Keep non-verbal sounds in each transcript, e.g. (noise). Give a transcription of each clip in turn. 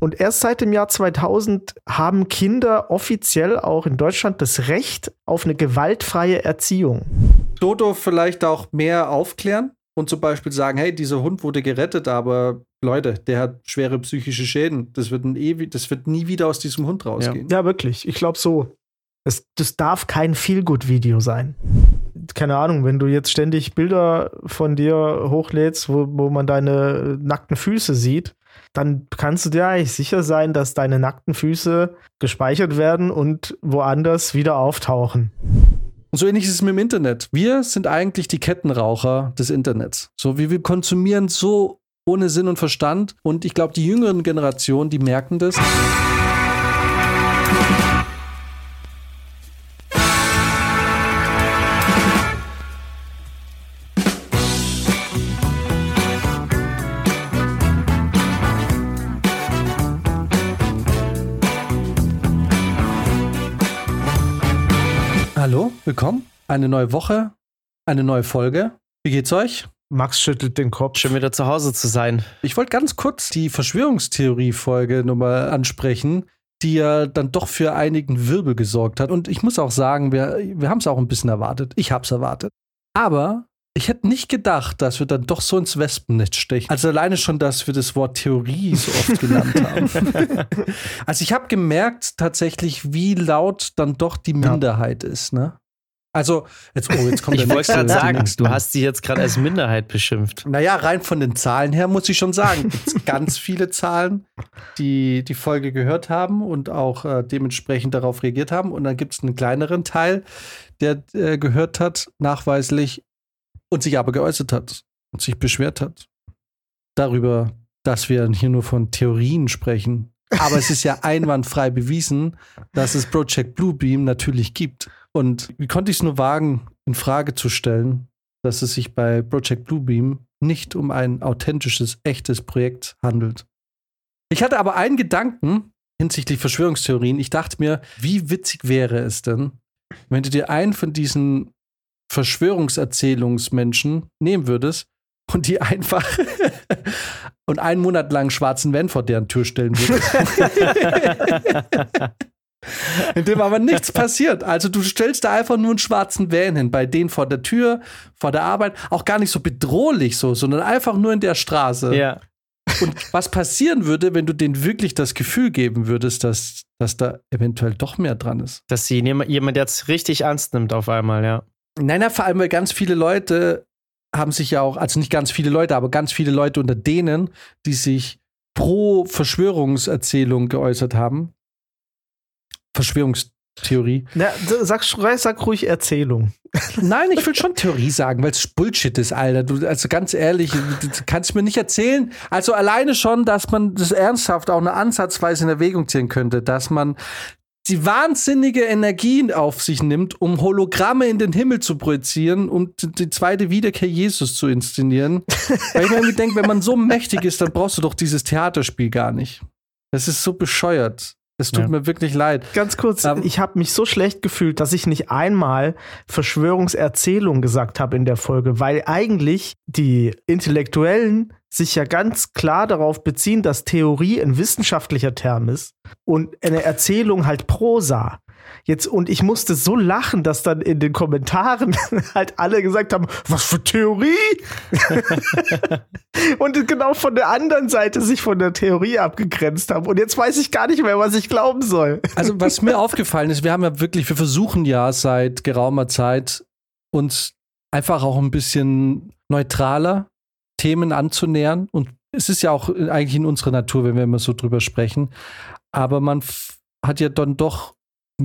Und erst seit dem Jahr 2000 haben Kinder offiziell auch in Deutschland das Recht auf eine gewaltfreie Erziehung. Dodo vielleicht auch mehr aufklären und zum Beispiel sagen, hey, dieser Hund wurde gerettet, aber Leute, der hat schwere psychische Schäden. Das wird, ein ewig, das wird nie wieder aus diesem Hund rausgehen. Ja, ja wirklich. Ich glaube so. Es, das darf kein Feelgood-Video sein. Keine Ahnung, wenn du jetzt ständig Bilder von dir hochlädst, wo, wo man deine nackten Füße sieht, dann kannst du dir eigentlich sicher sein, dass deine nackten Füße gespeichert werden und woanders wieder auftauchen. Und so ähnlich ist es mit dem Internet. Wir sind eigentlich die Kettenraucher des Internets. So wie wir konsumieren so ohne Sinn und Verstand. Und ich glaube, die jüngeren Generationen, die merken das. Willkommen. Eine neue Woche, eine neue Folge. Wie geht's euch? Max schüttelt den Kopf. Schön wieder zu Hause zu sein. Ich wollte ganz kurz die Verschwörungstheorie-Folge nochmal ansprechen, die ja dann doch für einigen Wirbel gesorgt hat. Und ich muss auch sagen, wir, wir haben es auch ein bisschen erwartet. Ich habe es erwartet. Aber ich hätte nicht gedacht, dass wir dann doch so ins Wespennetz stechen. Also alleine schon, dass wir das Wort Theorie so oft genannt (laughs) haben. also ich habe gemerkt tatsächlich, wie laut dann doch die Minderheit ja. ist, ne? Also, jetzt, oh, jetzt kommt Ich wollte gerade sagen, du hast sie jetzt gerade als Minderheit beschimpft. Naja, rein von den Zahlen her muss ich schon sagen, gibt (laughs) ganz viele Zahlen, die die Folge gehört haben und auch äh, dementsprechend darauf reagiert haben. Und dann gibt es einen kleineren Teil, der äh, gehört hat, nachweislich, und sich aber geäußert hat und sich beschwert hat darüber, dass wir hier nur von Theorien sprechen. Aber es ist ja einwandfrei bewiesen, dass es Project Bluebeam natürlich gibt. Und wie konnte ich es nur wagen, in Frage zu stellen, dass es sich bei Project Bluebeam nicht um ein authentisches, echtes Projekt handelt. Ich hatte aber einen Gedanken hinsichtlich Verschwörungstheorien. Ich dachte mir, wie witzig wäre es denn, wenn du dir einen von diesen Verschwörungserzählungsmenschen nehmen würdest und die einfach und einen Monat lang schwarzen Van vor deren Tür stellen würdest. (laughs) in dem aber nichts passiert. Also du stellst da einfach nur einen schwarzen Van hin, bei denen vor der Tür, vor der Arbeit, auch gar nicht so bedrohlich so, sondern einfach nur in der Straße. Ja. Und was passieren würde, wenn du denen wirklich das Gefühl geben würdest, dass, dass da eventuell doch mehr dran ist? Dass sie jemand jetzt richtig ernst nimmt auf einmal, ja. Nein, na, vor allem, weil ganz viele Leute haben sich ja auch, also nicht ganz viele Leute, aber ganz viele Leute unter denen, die sich pro Verschwörungserzählung geäußert haben, Verschwörungstheorie. Na, sag, sag ruhig Erzählung. (laughs) Nein, ich will schon Theorie sagen, weil es Bullshit ist, Alter. Du, also ganz ehrlich, du kannst mir nicht erzählen. Also alleine schon, dass man das ernsthaft auch eine Ansatzweise in Erwägung ziehen könnte, dass man die wahnsinnige Energien auf sich nimmt, um Hologramme in den Himmel zu projizieren und die zweite Wiederkehr Jesus zu inszenieren. (laughs) Weil ich mir denke, wenn man so mächtig ist, dann brauchst du doch dieses Theaterspiel gar nicht. Das ist so bescheuert. Es tut ja. mir wirklich leid. Ganz kurz, um, ich habe mich so schlecht gefühlt, dass ich nicht einmal Verschwörungserzählung gesagt habe in der Folge, weil eigentlich die Intellektuellen sich ja ganz klar darauf beziehen, dass Theorie ein wissenschaftlicher Term ist und eine Erzählung halt Prosa. Jetzt, und ich musste so lachen, dass dann in den Kommentaren (laughs) halt alle gesagt haben, was für Theorie? (laughs) und genau von der anderen Seite sich von der Theorie abgegrenzt haben. Und jetzt weiß ich gar nicht mehr, was ich glauben soll. Also, was (laughs) mir aufgefallen ist, wir haben ja wirklich, wir versuchen ja seit geraumer Zeit uns einfach auch ein bisschen neutraler Themen anzunähern. Und es ist ja auch eigentlich in unserer Natur, wenn wir immer so drüber sprechen. Aber man hat ja dann doch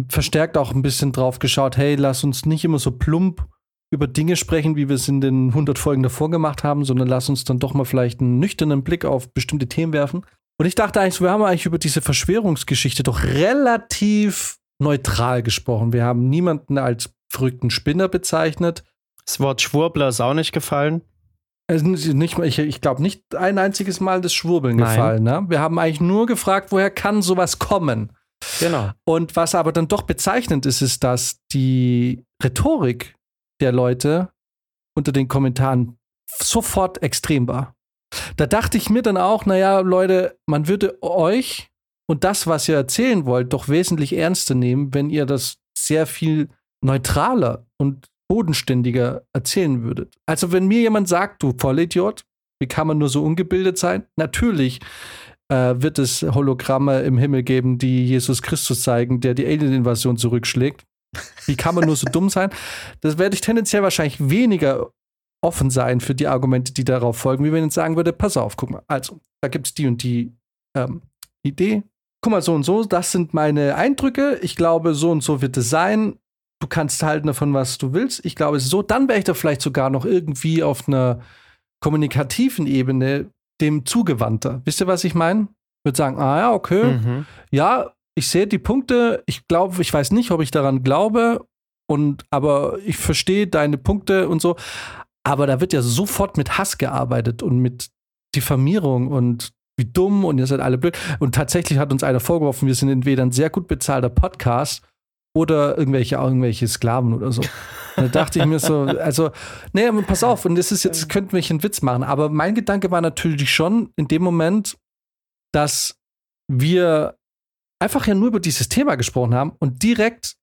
verstärkt auch ein bisschen drauf geschaut, hey, lass uns nicht immer so plump über Dinge sprechen, wie wir es in den 100 Folgen davor gemacht haben, sondern lass uns dann doch mal vielleicht einen nüchternen Blick auf bestimmte Themen werfen. Und ich dachte eigentlich, wir haben eigentlich über diese Verschwörungsgeschichte doch relativ neutral gesprochen. Wir haben niemanden als verrückten Spinner bezeichnet. Das Wort Schwurbler ist auch nicht gefallen. Also nicht, ich ich glaube nicht ein einziges Mal das Schwurbeln Nein. gefallen. Ne? Wir haben eigentlich nur gefragt, woher kann sowas kommen? Genau. Und was aber dann doch bezeichnend ist, ist, dass die Rhetorik der Leute unter den Kommentaren sofort extrem war. da dachte ich mir dann auch, naja, Leute, man würde euch und das, was ihr erzählen wollt, doch wesentlich ernster nehmen, wenn ihr das sehr viel neutraler und bodenständiger erzählen würdet. Also wenn mir jemand sagt, du Vollidiot, wie kann man nur so ungebildet sein? Natürlich äh, wird es Hologramme im Himmel geben, die Jesus Christus zeigen, der die Alien-Invasion zurückschlägt. Wie kann man nur so dumm sein? Das werde ich tendenziell wahrscheinlich weniger offen sein für die Argumente, die darauf folgen, wie wenn ich sagen würde, pass auf, guck mal, also, da gibt es die und die ähm, Idee. Guck mal, so und so, das sind meine Eindrücke. Ich glaube, so und so wird es sein. Du kannst halten davon, was du willst. Ich glaube, es ist so. Dann wäre ich da vielleicht sogar noch irgendwie auf einer kommunikativen Ebene dem zugewandter. Wisst ihr, was ich meine? Ich würde sagen, ah ja, okay. Mhm. Ja, ich sehe die Punkte. Ich glaube, ich weiß nicht, ob ich daran glaube. Und aber ich verstehe deine Punkte und so. Aber da wird ja sofort mit Hass gearbeitet und mit Diffamierung und wie dumm und ihr seid alle blöd. Und tatsächlich hat uns einer vorgeworfen, wir sind entweder ein sehr gut bezahlter Podcast oder irgendwelche, irgendwelche Sklaven oder so. (laughs) Da dachte ich mir so, also, nee, pass auf, und das ist jetzt, könnten wir einen Witz machen. Aber mein Gedanke war natürlich schon in dem Moment, dass wir einfach ja nur über dieses Thema gesprochen haben und direkt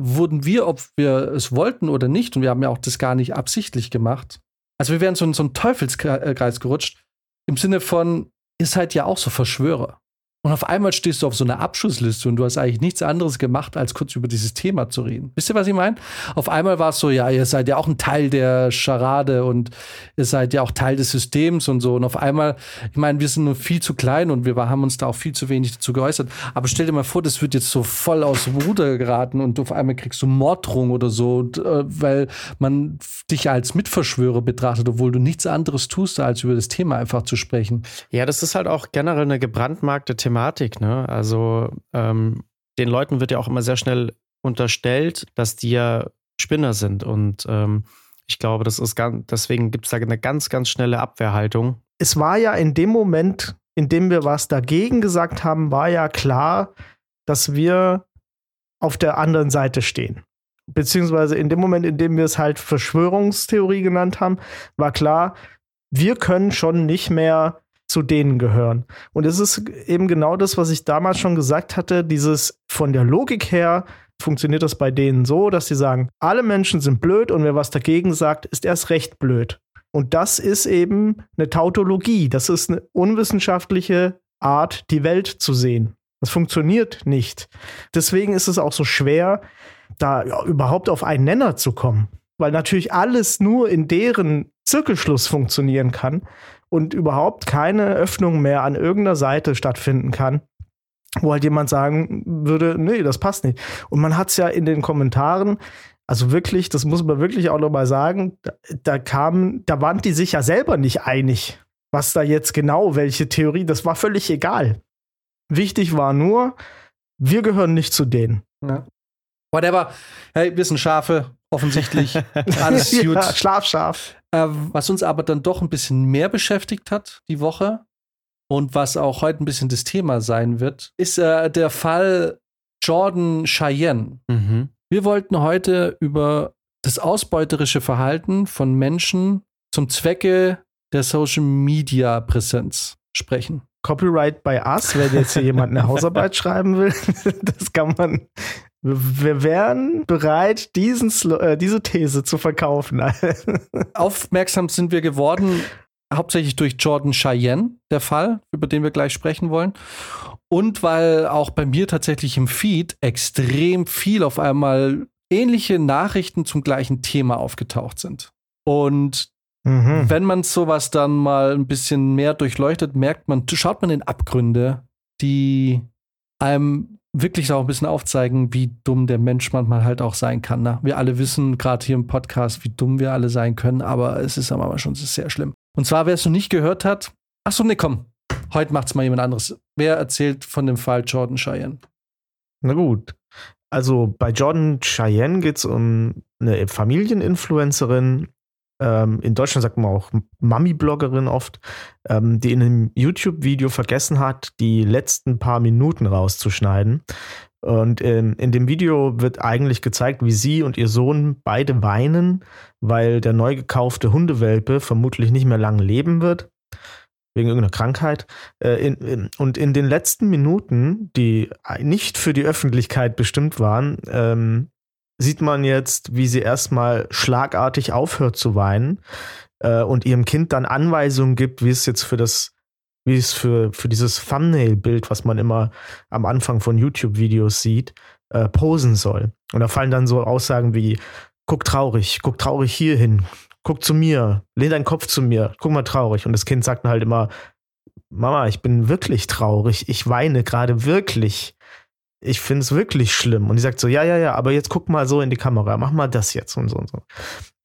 wurden wir, ob wir es wollten oder nicht, und wir haben ja auch das gar nicht absichtlich gemacht. Also wir wären so in so einen Teufelskreis gerutscht, im Sinne von, ihr seid ja auch so Verschwörer. Und auf einmal stehst du auf so einer Abschussliste und du hast eigentlich nichts anderes gemacht, als kurz über dieses Thema zu reden. Wisst ihr, was ich meine? Auf einmal war es so, ja, ihr seid ja auch ein Teil der Scharade und ihr seid ja auch Teil des Systems und so. Und auf einmal, ich meine, wir sind nur viel zu klein und wir haben uns da auch viel zu wenig dazu geäußert. Aber stell dir mal vor, das wird jetzt so voll aus dem Ruder geraten und auf einmal kriegst du Morddrohung oder so, äh, weil man dich als Mitverschwörer betrachtet, obwohl du nichts anderes tust, als über das Thema einfach zu sprechen. Ja, das ist halt auch generell eine gebrandmarkte Thematik. Thematik, ne? Also ähm, den Leuten wird ja auch immer sehr schnell unterstellt, dass die ja Spinner sind. Und ähm, ich glaube, das ist ganz, deswegen gibt es da eine ganz, ganz schnelle Abwehrhaltung. Es war ja in dem Moment, in dem wir was dagegen gesagt haben, war ja klar, dass wir auf der anderen Seite stehen. Beziehungsweise in dem Moment, in dem wir es halt Verschwörungstheorie genannt haben, war klar, wir können schon nicht mehr zu denen gehören. Und es ist eben genau das, was ich damals schon gesagt hatte, dieses von der Logik her funktioniert das bei denen so, dass sie sagen, alle Menschen sind blöd und wer was dagegen sagt, ist erst recht blöd. Und das ist eben eine Tautologie, das ist eine unwissenschaftliche Art, die Welt zu sehen. Das funktioniert nicht. Deswegen ist es auch so schwer, da überhaupt auf einen Nenner zu kommen. Weil natürlich alles nur in deren Zirkelschluss funktionieren kann und überhaupt keine Öffnung mehr an irgendeiner Seite stattfinden kann, wo halt jemand sagen würde, nee, das passt nicht. Und man hat es ja in den Kommentaren, also wirklich, das muss man wirklich auch nochmal sagen, da, da kam, da waren die sich ja selber nicht einig, was da jetzt genau, welche Theorie, das war völlig egal. Wichtig war nur, wir gehören nicht zu denen. Ja. Whatever. Hey, wir sind Schafe, offensichtlich. (laughs) Alles gut. Ja, schlafscharf. Äh, was uns aber dann doch ein bisschen mehr beschäftigt hat die Woche und was auch heute ein bisschen das Thema sein wird, ist äh, der Fall Jordan Cheyenne. Mhm. Wir wollten heute über das ausbeuterische Verhalten von Menschen zum Zwecke der Social Media Präsenz sprechen. Copyright by us, wenn jetzt hier jemand eine Hausarbeit (laughs) schreiben will. (laughs) Das kann man wir wären bereit, diesen, äh, diese These zu verkaufen. (laughs) Aufmerksam sind wir geworden, hauptsächlich durch Jordan Cheyenne, der Fall, über den wir gleich sprechen wollen. Und weil auch bei mir tatsächlich im Feed extrem viel auf einmal ähnliche Nachrichten zum gleichen Thema aufgetaucht sind. Und mhm. wenn man sowas dann mal ein bisschen mehr durchleuchtet, merkt man, schaut man in Abgründe, die einem wirklich auch ein bisschen aufzeigen, wie dumm der Mensch manchmal halt auch sein kann. Ne? Wir alle wissen, gerade hier im Podcast, wie dumm wir alle sein können, aber es ist aber schon sehr schlimm. Und zwar, wer es noch nicht gehört hat, ach so, nee, komm, heute macht's mal jemand anderes. Wer erzählt von dem Fall Jordan Cheyenne? Na gut. Also bei Jordan Cheyenne geht es um eine Familieninfluencerin, ähm, in Deutschland sagt man auch Mami-Bloggerin oft, ähm, die in einem YouTube-Video vergessen hat, die letzten paar Minuten rauszuschneiden. Und in, in dem Video wird eigentlich gezeigt, wie sie und ihr Sohn beide weinen, weil der neu gekaufte Hundewelpe vermutlich nicht mehr lange leben wird. wegen irgendeiner Krankheit. Äh, in, in, und in den letzten Minuten, die nicht für die Öffentlichkeit bestimmt waren, ähm, sieht man jetzt, wie sie erstmal schlagartig aufhört zu weinen äh, und ihrem Kind dann Anweisungen gibt, wie es jetzt für das, wie es für, für dieses Thumbnail-Bild, was man immer am Anfang von YouTube-Videos sieht, äh, posen soll. Und da fallen dann so Aussagen wie, guck traurig, guck traurig hier hin, guck zu mir, lehn deinen Kopf zu mir, guck mal traurig. Und das Kind sagt dann halt immer, Mama, ich bin wirklich traurig, ich weine gerade wirklich. Ich finde es wirklich schlimm. Und die sagt so, ja, ja, ja, aber jetzt guck mal so in die Kamera, mach mal das jetzt und so und so.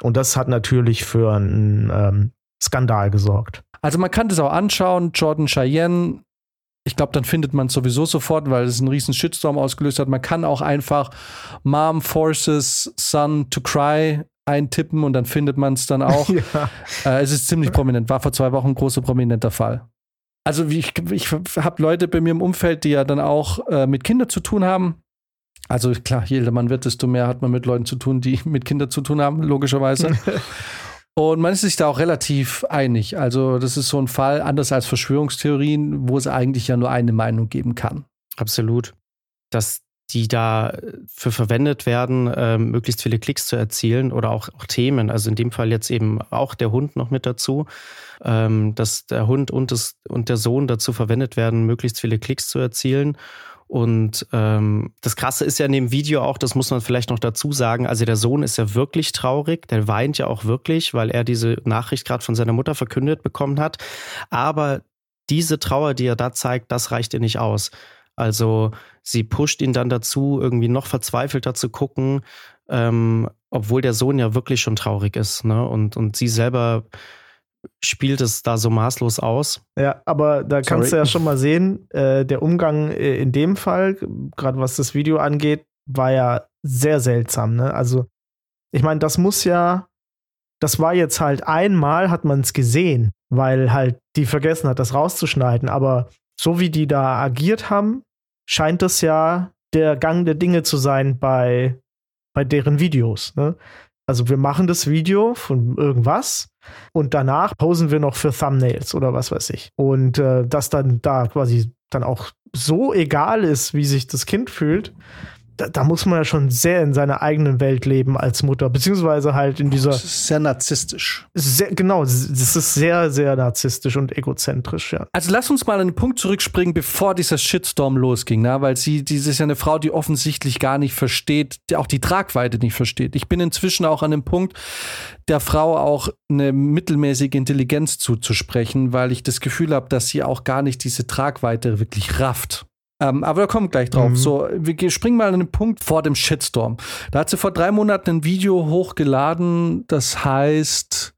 Und das hat natürlich für einen ähm, Skandal gesorgt. Also man kann das auch anschauen, Jordan Cheyenne, ich glaube, dann findet man es sowieso sofort, weil es einen riesen Shitstorm ausgelöst hat. Man kann auch einfach Mom forces son to cry eintippen und dann findet man es dann auch. (laughs) ja. äh, es ist ziemlich prominent, war vor zwei Wochen ein großer prominenter Fall. Also ich, ich habe Leute bei mir im Umfeld, die ja dann auch äh, mit Kindern zu tun haben. Also klar, je älter man wird, desto mehr hat man mit Leuten zu tun, die (laughs) mit Kindern zu tun haben, logischerweise. (laughs) Und man ist sich da auch relativ einig. Also, das ist so ein Fall, anders als Verschwörungstheorien, wo es eigentlich ja nur eine Meinung geben kann. Absolut. Dass die da für verwendet werden, äh, möglichst viele Klicks zu erzielen oder auch, auch, Themen. Also in dem Fall jetzt eben auch der Hund noch mit dazu, ähm, dass der Hund und, das, und der Sohn dazu verwendet werden, möglichst viele Klicks zu erzielen. Und ähm, das Krasse ist ja in dem Video auch, das muss man vielleicht noch dazu sagen, also der Sohn ist ja wirklich traurig, der weint ja auch wirklich, weil er diese Nachricht gerade von seiner Mutter verkündet bekommen hat. Aber diese Trauer, die er da zeigt, das reicht ihr nicht aus. Also sie pusht ihn dann dazu, irgendwie noch verzweifelter zu gucken, ähm, obwohl der Sohn ja wirklich schon traurig ist. Ne? Und, und sie selber spielt es da so maßlos aus. Ja, aber da kannst Sorry. du ja schon mal sehen, äh, der Umgang äh, in dem Fall, gerade was das Video angeht, war ja sehr seltsam. Ne? Also, ich meine, das muss ja, das war jetzt halt einmal, hat man es gesehen, weil halt die vergessen hat, das rauszuschneiden. Aber so wie die da agiert haben, scheint das ja der Gang der Dinge zu sein bei, bei deren Videos. Ne? Also wir machen das Video von irgendwas und danach posen wir noch für Thumbnails oder was weiß ich. Und äh, dass dann da quasi dann auch so egal ist, wie sich das Kind fühlt, da, da, muss man ja schon sehr in seiner eigenen Welt leben als Mutter, beziehungsweise halt in dieser. Das ist sehr narzisstisch. Sehr, genau, das ist sehr, sehr narzisstisch und egozentrisch, ja. Also lass uns mal an den Punkt zurückspringen, bevor dieser Shitstorm losging, ne? weil sie, die ist ja eine Frau, die offensichtlich gar nicht versteht, die auch die Tragweite nicht versteht. Ich bin inzwischen auch an dem Punkt, der Frau auch eine mittelmäßige Intelligenz zuzusprechen, weil ich das Gefühl habe, dass sie auch gar nicht diese Tragweite wirklich rafft. Ähm, aber da kommt gleich drauf. Mhm. So, wir springen mal an den Punkt vor dem Shitstorm. Da hat sie vor drei Monaten ein Video hochgeladen, das heißt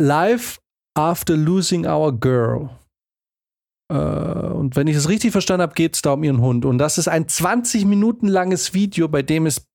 Live After Losing Our Girl. Äh, und wenn ich es richtig verstanden habe, geht es da um ihren Hund. Und das ist ein 20 Minuten langes Video, bei dem es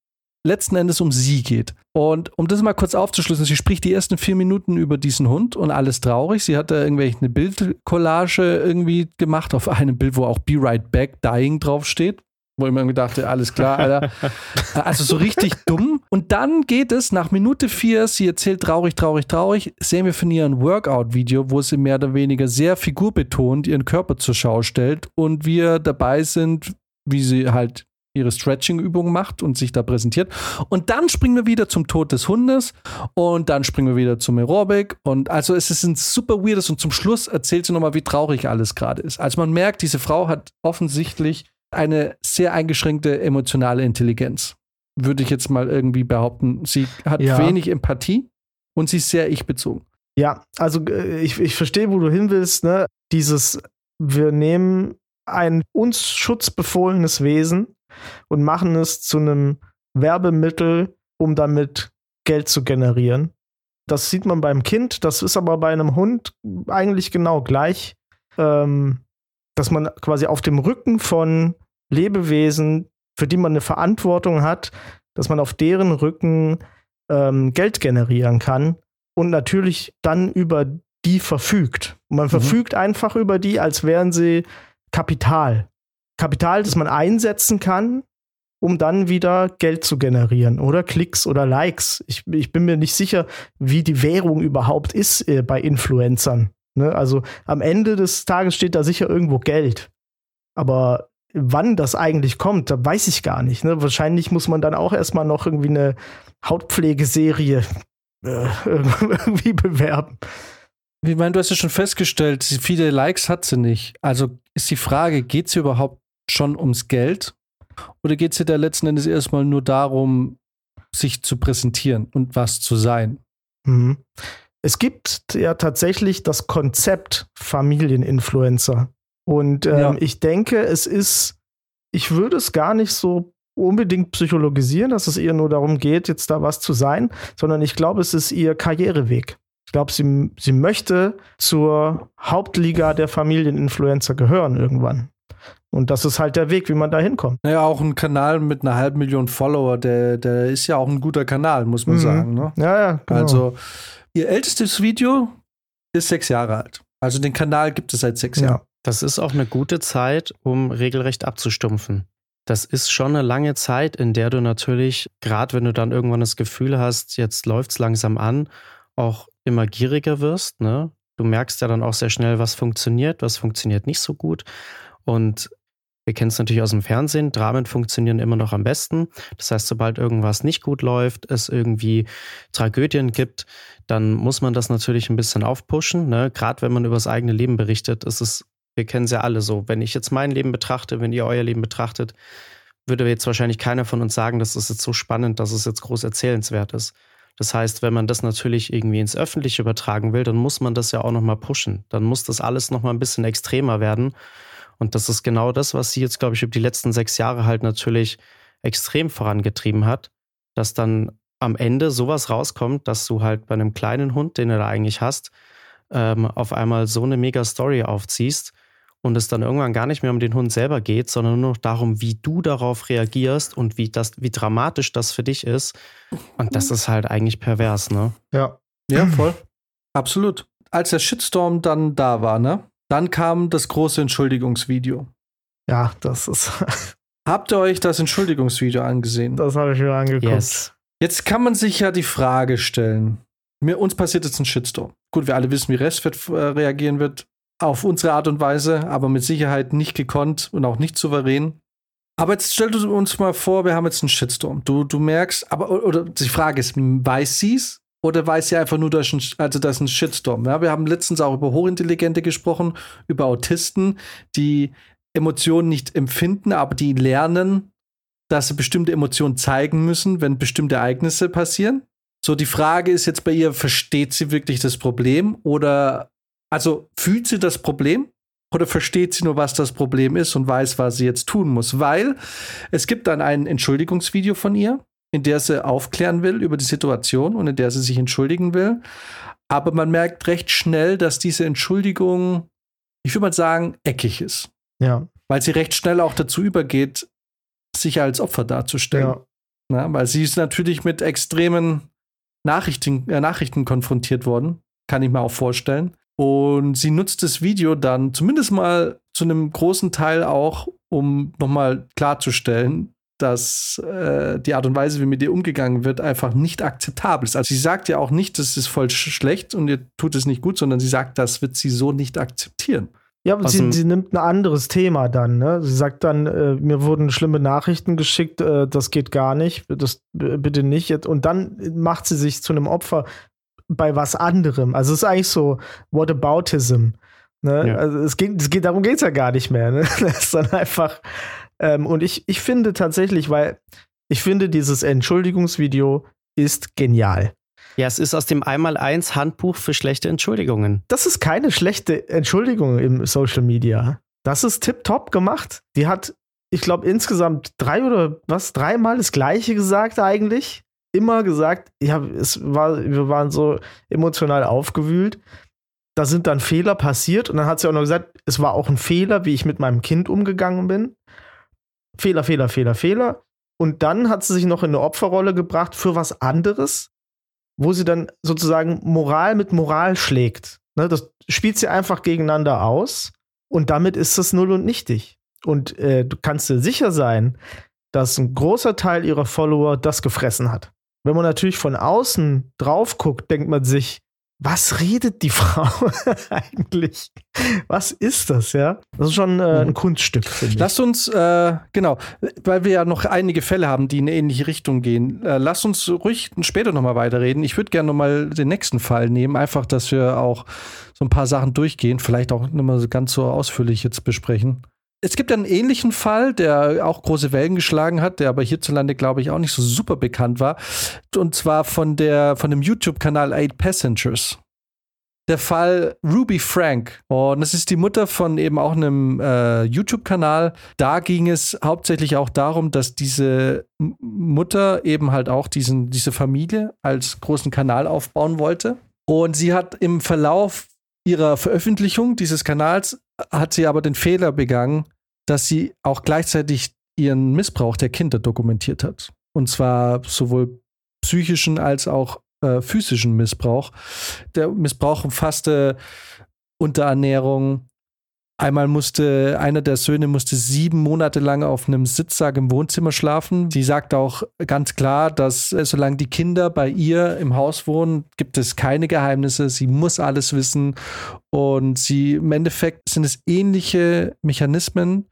letzten Endes um sie geht. Und um das mal kurz aufzuschlüsseln, sie spricht die ersten vier Minuten über diesen Hund und alles traurig. Sie hat da irgendwelche eine Bildcollage irgendwie gemacht auf einem Bild, wo auch Be Right Back Dying draufsteht. Wo ich mir irgendwie dachte, alles klar, Alter. (laughs) Also so richtig dumm. Und dann geht es nach Minute vier, sie erzählt traurig, traurig, traurig, sehen wir von ihr ein Workout-Video, wo sie mehr oder weniger sehr figurbetont ihren Körper zur Schau stellt und wir dabei sind, wie sie halt ihre Stretching-Übungen macht und sich da präsentiert. Und dann springen wir wieder zum Tod des Hundes und dann springen wir wieder zum Aerobic. Und also es ist ein super weirdes und zum Schluss erzählt sie nochmal, wie traurig alles gerade ist. Also man merkt, diese Frau hat offensichtlich eine sehr eingeschränkte emotionale Intelligenz. Würde ich jetzt mal irgendwie behaupten. Sie hat ja. wenig Empathie und sie ist sehr ich-bezogen. Ja, also äh, ich, ich verstehe, wo du hin willst. Ne? Dieses, wir nehmen ein uns schutzbefohlenes Wesen und machen es zu einem Werbemittel, um damit Geld zu generieren. Das sieht man beim Kind, das ist aber bei einem Hund eigentlich genau gleich, ähm, dass man quasi auf dem Rücken von Lebewesen, für die man eine Verantwortung hat, dass man auf deren Rücken ähm, Geld generieren kann und natürlich dann über die verfügt. Und man mhm. verfügt einfach über die, als wären sie Kapital. Kapital, das man einsetzen kann, um dann wieder Geld zu generieren oder Klicks oder Likes. Ich, ich bin mir nicht sicher, wie die Währung überhaupt ist äh, bei Influencern. Ne? Also am Ende des Tages steht da sicher irgendwo Geld. Aber wann das eigentlich kommt, da weiß ich gar nicht. Ne? Wahrscheinlich muss man dann auch erstmal noch irgendwie eine Hautpflegeserie äh, (laughs) irgendwie bewerben. Ich meine, du hast ja schon festgestellt, viele Likes hat sie nicht. Also ist die Frage, geht es überhaupt schon ums Geld? Oder geht es ihr da letzten Endes erstmal nur darum, sich zu präsentieren und was zu sein? Mhm. Es gibt ja tatsächlich das Konzept Familieninfluencer. Und ähm, ja. ich denke, es ist, ich würde es gar nicht so unbedingt psychologisieren, dass es ihr nur darum geht, jetzt da was zu sein, sondern ich glaube, es ist ihr Karriereweg. Ich glaube, sie, sie möchte zur Hauptliga der Familieninfluencer gehören irgendwann. Und das ist halt der Weg, wie man da hinkommt. Naja, auch ein Kanal mit einer halben Million Follower, der, der ist ja auch ein guter Kanal, muss man mhm. sagen. Ne? Ja, ja. Genau. Also, ihr ältestes Video ist sechs Jahre alt. Also den Kanal gibt es seit sechs ja. Jahren. Das ist auch eine gute Zeit, um regelrecht abzustumpfen. Das ist schon eine lange Zeit, in der du natürlich, gerade wenn du dann irgendwann das Gefühl hast, jetzt läuft es langsam an, auch immer gieriger wirst. Ne? Du merkst ja dann auch sehr schnell, was funktioniert, was funktioniert nicht so gut. Und wir kennen es natürlich aus dem Fernsehen. Dramen funktionieren immer noch am besten. Das heißt, sobald irgendwas nicht gut läuft, es irgendwie Tragödien gibt, dann muss man das natürlich ein bisschen aufpushen. Ne? Gerade wenn man über das eigene Leben berichtet, ist es wir kennen es ja alle so. Wenn ich jetzt mein Leben betrachte, wenn ihr euer Leben betrachtet, würde jetzt wahrscheinlich keiner von uns sagen, das ist jetzt so spannend, dass es jetzt groß erzählenswert ist. Das heißt, wenn man das natürlich irgendwie ins Öffentliche übertragen will, dann muss man das ja auch nochmal pushen. Dann muss das alles nochmal ein bisschen extremer werden. Und das ist genau das, was sie jetzt, glaube ich, über die letzten sechs Jahre halt natürlich extrem vorangetrieben hat, dass dann am Ende sowas rauskommt, dass du halt bei einem kleinen Hund, den du da eigentlich hast, ähm, auf einmal so eine mega Story aufziehst und es dann irgendwann gar nicht mehr um den Hund selber geht, sondern nur noch darum, wie du darauf reagierst und wie das, wie dramatisch das für dich ist. Und das ist halt eigentlich pervers, ne? Ja. Ja, (clears throat) voll. Absolut. Als der Shitstorm dann da war, ne? Dann kam das große Entschuldigungsvideo. Ja, das ist. (laughs) Habt ihr euch das Entschuldigungsvideo angesehen? Das habe ich mir angeguckt. Yes. Jetzt kann man sich ja die Frage stellen. Mir, uns passiert jetzt ein Shitstorm. Gut, wir alle wissen, wie Restfett äh, reagieren wird auf unsere Art und Weise, aber mit Sicherheit nicht gekonnt und auch nicht souverän. Aber jetzt stell du uns mal vor, wir haben jetzt einen Shitstorm. Du, du merkst, aber oder die Frage ist, weiß sie es oder weiß sie einfach nur, dass ein, also das ist ein Shitstorm? Ja, wir haben letztens auch über Hochintelligente gesprochen, über Autisten, die Emotionen nicht empfinden, aber die lernen, dass sie bestimmte Emotionen zeigen müssen, wenn bestimmte Ereignisse passieren. So, die Frage ist jetzt bei ihr, versteht sie wirklich das Problem oder also fühlt sie das Problem oder versteht sie nur, was das Problem ist und weiß, was sie jetzt tun muss? Weil es gibt dann ein Entschuldigungsvideo von ihr, in der sie aufklären will über die Situation und in der sie sich entschuldigen will. Aber man merkt recht schnell, dass diese Entschuldigung, ich würde mal sagen, eckig ist. Ja. Weil sie recht schnell auch dazu übergeht, sich als Opfer darzustellen. Ja. Na, weil sie ist natürlich mit extremen Nachrichten, äh, Nachrichten konfrontiert worden, kann ich mir auch vorstellen. Und sie nutzt das Video dann zumindest mal zu einem großen Teil auch, um nochmal klarzustellen, dass äh, die Art und Weise, wie mit ihr umgegangen wird, einfach nicht akzeptabel ist. Also sie sagt ja auch nicht, das ist voll schlecht und ihr tut es nicht gut, sondern sie sagt, das wird sie so nicht akzeptieren. Ja, aber sie, sie, nimmt ein anderes Thema dann. Ne? Sie sagt dann, äh, mir wurden schlimme Nachrichten geschickt, äh, das geht gar nicht, das bitte nicht. Und dann macht sie sich zu einem Opfer bei was anderem. Also es ist eigentlich so Whataboutism. Ne? Ja. Also es geht, es geht, darum geht es ja gar nicht mehr. Ne? (laughs) Das ist dann einfach. Ähm, und ich, ich finde tatsächlich, weil ich finde, dieses Entschuldigungsvideo ist genial. Ja, es ist aus dem Einmal-Eins Handbuch für schlechte Entschuldigungen. Das ist keine schlechte Entschuldigung im Social Media. Das ist tipptopp gemacht. Die hat, ich glaube, insgesamt drei oder was, dreimal das Gleiche gesagt eigentlich immer gesagt, ja, es war, wir waren so emotional aufgewühlt. Da sind dann Fehler passiert und dann hat sie auch noch gesagt, es war auch ein Fehler, wie ich mit meinem Kind umgegangen bin. Fehler, Fehler, Fehler, Fehler. Und dann hat sie sich noch in eine Opferrolle gebracht für was anderes, wo sie dann sozusagen Moral mit Moral schlägt. Ne, das spielt sie einfach gegeneinander aus und damit ist das null und nichtig. Und äh, du kannst dir sicher sein, dass ein großer Teil ihrer Follower das gefressen hat. Wenn man natürlich von außen drauf guckt, denkt man sich, was redet die (laughs) Frau eigentlich? Was ist das, ja? Das ist schon äh, ein mhm. Kunststück, finde ich. Lass uns, äh, genau, weil wir ja noch einige Fälle haben, die in eine ähnliche Richtung gehen, äh, lass uns ruhig später nochmal weiterreden. Ich würde gerne nochmal den nächsten Fall nehmen, einfach, dass wir auch so ein paar Sachen durchgehen, vielleicht auch nicht mal so ganz so ausführlich jetzt besprechen. Es gibt einen ähnlichen Fall, der auch große Wellen geschlagen hat, der aber hierzulande, glaube ich, auch nicht so super bekannt war. Und zwar von, der, von dem YouTube-Kanal Eight Passengers. Der Fall Ruby Frank. Und das ist die Mutter von eben auch einem äh, YouTube-Kanal. Da ging es hauptsächlich auch darum, dass diese Mutter eben halt auch diesen, diese Familie als großen Kanal aufbauen wollte. Und sie hat im Verlauf ihrer Veröffentlichung dieses Kanals hat sie aber den Fehler begangen, dass sie auch gleichzeitig ihren Missbrauch der Kinder dokumentiert hat. Und zwar sowohl psychischen als auch äh, physischen Missbrauch. Der Missbrauch umfasste Unterernährung, Einmal musste einer der Söhne musste sieben Monate lang auf einem Sitzsack im Wohnzimmer schlafen. Sie sagt auch ganz klar, dass äh, solange die Kinder bei ihr im Haus wohnen, gibt es keine Geheimnisse. Sie muss alles wissen. Und sie im Endeffekt sind es ähnliche Mechanismen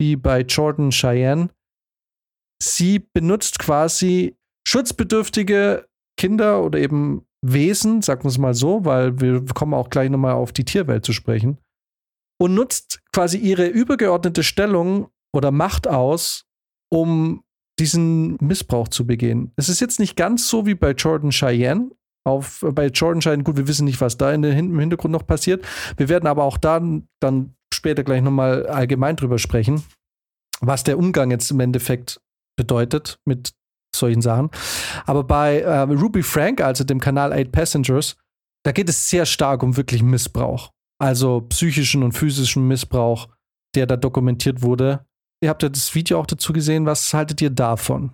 wie bei Jordan Cheyenne. Sie benutzt quasi schutzbedürftige Kinder oder eben Wesen, sagen wir es mal so, weil wir kommen auch gleich nochmal auf die Tierwelt zu sprechen und nutzt quasi ihre übergeordnete Stellung oder Macht aus, um diesen Missbrauch zu begehen. Es ist jetzt nicht ganz so wie bei Jordan Cheyenne. Auf, bei Jordan Cheyenne, gut, wir wissen nicht, was da in den, im Hintergrund noch passiert. Wir werden aber auch da dann später gleich nochmal allgemein drüber sprechen, was der Umgang jetzt im Endeffekt bedeutet mit solchen Sachen. Aber bei äh, Ruby Frank, also dem Kanal Eight Passengers, da geht es sehr stark um wirklich Missbrauch also psychischen und physischen Missbrauch, der da dokumentiert wurde. Ihr habt ja das Video auch dazu gesehen. Was haltet ihr davon?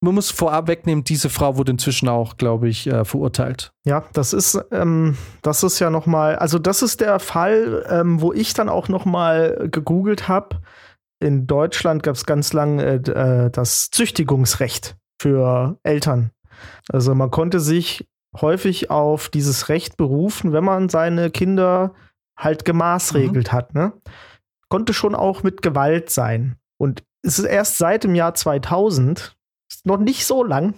Man muss vorab wegnehmen, diese Frau wurde inzwischen auch, glaube ich, äh, verurteilt. Ja, das ist, ähm, das ist ja noch mal, also das ist der Fall, ähm, wo ich dann auch noch mal gegoogelt habe. In Deutschland gab es ganz lange äh, das Züchtigungsrecht für Eltern. Also man konnte sich häufig auf dieses Recht berufen, wenn man seine Kinder halt gemaßregelt mhm. hat, ne? Konnte schon auch mit Gewalt sein. Und es ist erst seit dem Jahr 2000, ist noch nicht so lang.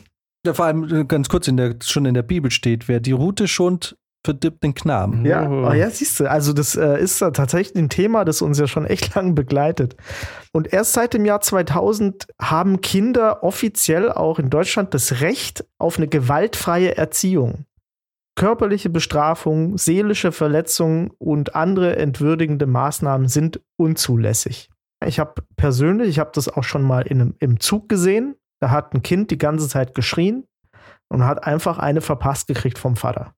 Ja, vor allem äh, ganz kurz in der, schon in der Bibel steht, wer die Route schont, verdippt den Knaben. Ja, oh. ja, siehst du, also das äh, ist tatsächlich ein Thema, das uns ja schon echt (laughs) lang begleitet. Und erst seit dem Jahr 2000 haben Kinder offiziell auch in Deutschland das Recht auf eine gewaltfreie Erziehung körperliche Bestrafung, seelische Verletzung und andere entwürdigende Maßnahmen sind unzulässig. Ich habe persönlich, ich habe das auch schon mal in einem, im Zug gesehen, da hat ein Kind die ganze Zeit geschrien und hat einfach eine verpasst gekriegt vom Vater.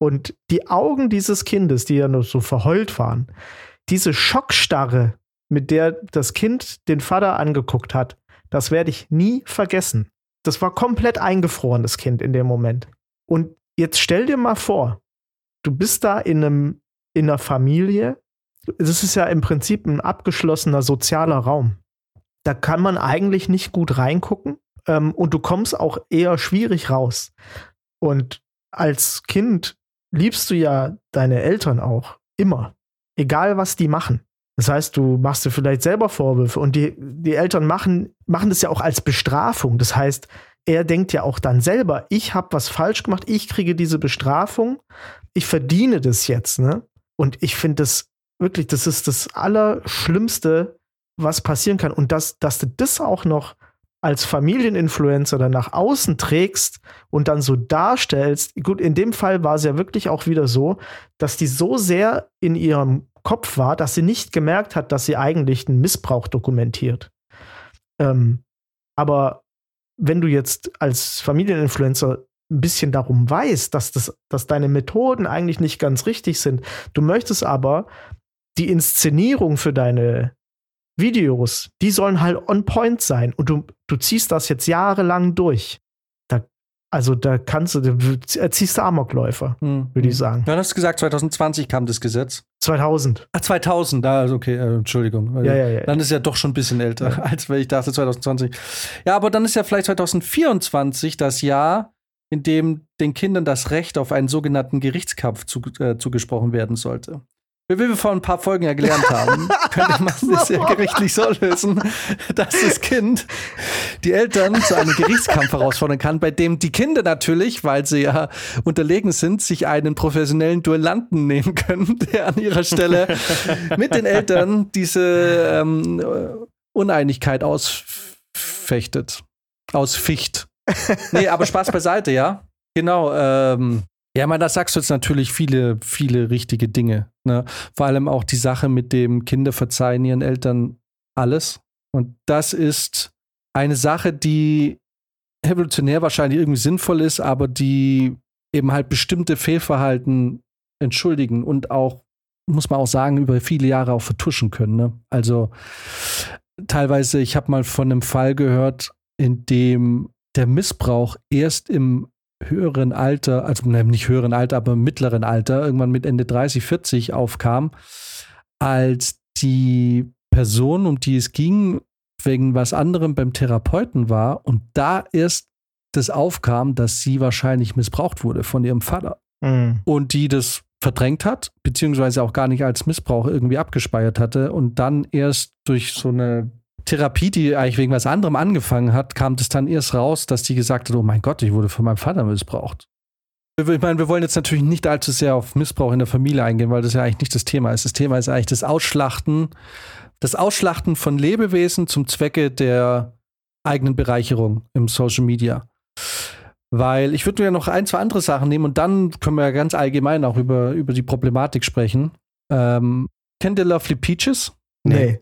Und die Augen dieses Kindes, die ja nur so verheult waren, diese Schockstarre, mit der das Kind den Vater angeguckt hat, das werde ich nie vergessen. Das war komplett eingefroren, das Kind in dem Moment. Und Jetzt stell dir mal vor, du bist da in einem in einer Familie. Das ist ja im Prinzip ein abgeschlossener sozialer Raum. Da kann man eigentlich nicht gut reingucken ähm, und du kommst auch eher schwierig raus. Und als Kind liebst du ja deine Eltern auch immer, egal was die machen. Das heißt, du machst dir vielleicht selber Vorwürfe und die, die Eltern machen, machen das ja auch als Bestrafung. Das heißt, er denkt ja auch dann selber, ich habe was falsch gemacht, ich kriege diese Bestrafung, ich verdiene das jetzt, ne? Und ich finde das wirklich, das ist das Allerschlimmste, was passieren kann. Und dass, dass du das auch noch als Familieninfluencer dann nach außen trägst und dann so darstellst, gut, in dem Fall war es ja wirklich auch wieder so, dass die so sehr in ihrem Kopf war, dass sie nicht gemerkt hat, dass sie eigentlich einen Missbrauch dokumentiert. Ähm, aber wenn du jetzt als Familieninfluencer ein bisschen darum weißt, dass, das, dass deine Methoden eigentlich nicht ganz richtig sind, du möchtest aber die Inszenierung für deine Videos, die sollen halt on point sein und du, du ziehst das jetzt jahrelang durch. Also da kannst du, du erziehst du Amokläufer, hm. würde ich hm. sagen. Du hast gesagt, 2020 kam das Gesetz. 2000. Ah, 2000, da, also okay, äh, Entschuldigung. Ja, ja, ja. Dann ist ja doch schon ein bisschen älter, ja. als wenn ich dachte 2020. Ja, aber dann ist ja vielleicht 2024 das Jahr, in dem den Kindern das Recht auf einen sogenannten Gerichtskampf zu, äh, zugesprochen werden sollte. Wie wir vor ein paar Folgen ja gelernt haben, (laughs) könnte man es ja gerichtlich so lösen, dass das Kind die Eltern zu einem Gerichtskampf herausfordern kann, bei dem die Kinder natürlich, weil sie ja unterlegen sind, sich einen professionellen Duellanten nehmen können, (laughs) der an ihrer Stelle mit den Eltern diese ähm, Uneinigkeit ausfechtet. Ausficht. Nee, aber Spaß beiseite, ja. Genau. Ähm, ja, man, da sagst du jetzt natürlich viele, viele richtige Dinge. Ne? Vor allem auch die Sache mit dem Kinder verzeihen ihren Eltern alles. Und das ist eine Sache, die evolutionär wahrscheinlich irgendwie sinnvoll ist, aber die eben halt bestimmte Fehlverhalten entschuldigen und auch, muss man auch sagen, über viele Jahre auch vertuschen können. Ne? Also teilweise, ich habe mal von einem Fall gehört, in dem der Missbrauch erst im höheren Alter, also nicht höheren Alter, aber mittleren Alter, irgendwann mit Ende 30, 40 aufkam, als die Person, um die es ging, wegen was anderem beim Therapeuten war und da erst das aufkam, dass sie wahrscheinlich missbraucht wurde von ihrem Vater. Mhm. Und die das verdrängt hat, beziehungsweise auch gar nicht als Missbrauch irgendwie abgespeichert hatte und dann erst durch so eine Therapie, die eigentlich wegen was anderem angefangen hat, kam das dann erst raus, dass die gesagt hat, oh mein Gott, ich wurde von meinem Vater missbraucht. Ich meine, wir wollen jetzt natürlich nicht allzu sehr auf Missbrauch in der Familie eingehen, weil das ja eigentlich nicht das Thema ist. Das Thema ist eigentlich das Ausschlachten, das Ausschlachten von Lebewesen zum Zwecke der eigenen Bereicherung im Social Media. Weil ich würde mir ja noch ein, zwei andere Sachen nehmen und dann können wir ja ganz allgemein auch über, über die Problematik sprechen. Ähm, kennt ihr Lovely Peaches? Nee.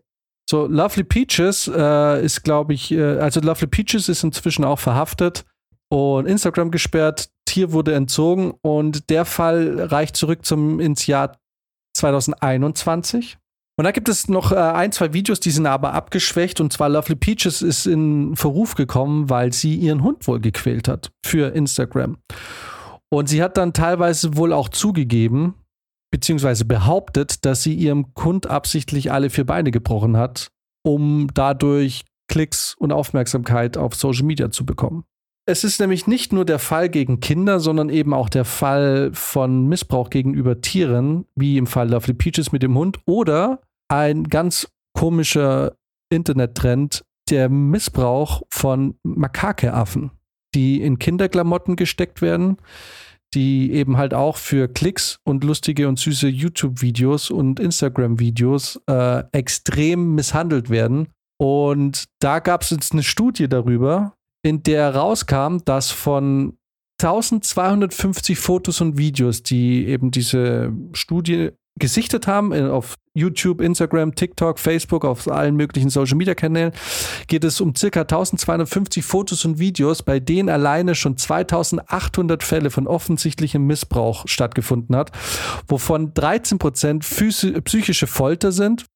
So, Lovely Peaches äh, ist, glaube ich, äh, also Lovely Peaches ist inzwischen auch verhaftet und Instagram gesperrt. Tier wurde entzogen und der Fall reicht zurück zum ins Jahr 2021. Und da gibt es noch äh, ein, zwei Videos, die sind aber abgeschwächt. Und zwar Lovely Peaches ist in Verruf gekommen, weil sie ihren Hund wohl gequält hat für Instagram. Und sie hat dann teilweise wohl auch zugegeben, beziehungsweise behauptet, dass sie ihrem Hund absichtlich alle vier Beine gebrochen hat, um dadurch Klicks und Aufmerksamkeit auf Social Media zu bekommen. Es ist nämlich nicht nur der Fall gegen Kinder, sondern eben auch der Fall von Missbrauch gegenüber Tieren, wie im Fall Lovely Peaches mit dem Hund, oder ein ganz komischer Internettrend, der Missbrauch von Makakeaffen, die in Kinderklamotten gesteckt werden, die eben halt auch für Klicks und lustige und süße YouTube-Videos und Instagram-Videos äh, extrem misshandelt werden. Und da gab es jetzt eine Studie darüber, in der rauskam, dass von 1250 Fotos und Videos, die eben diese Studie gesichtet haben äh, auf YouTube, Instagram, TikTok, Facebook, auf allen möglichen Social Media Kanälen, geht es um circa 1250 Fotos und Videos, bei denen alleine schon 2800 Fälle von offensichtlichem Missbrauch stattgefunden hat, wovon 13 Prozent psychische Folter sind,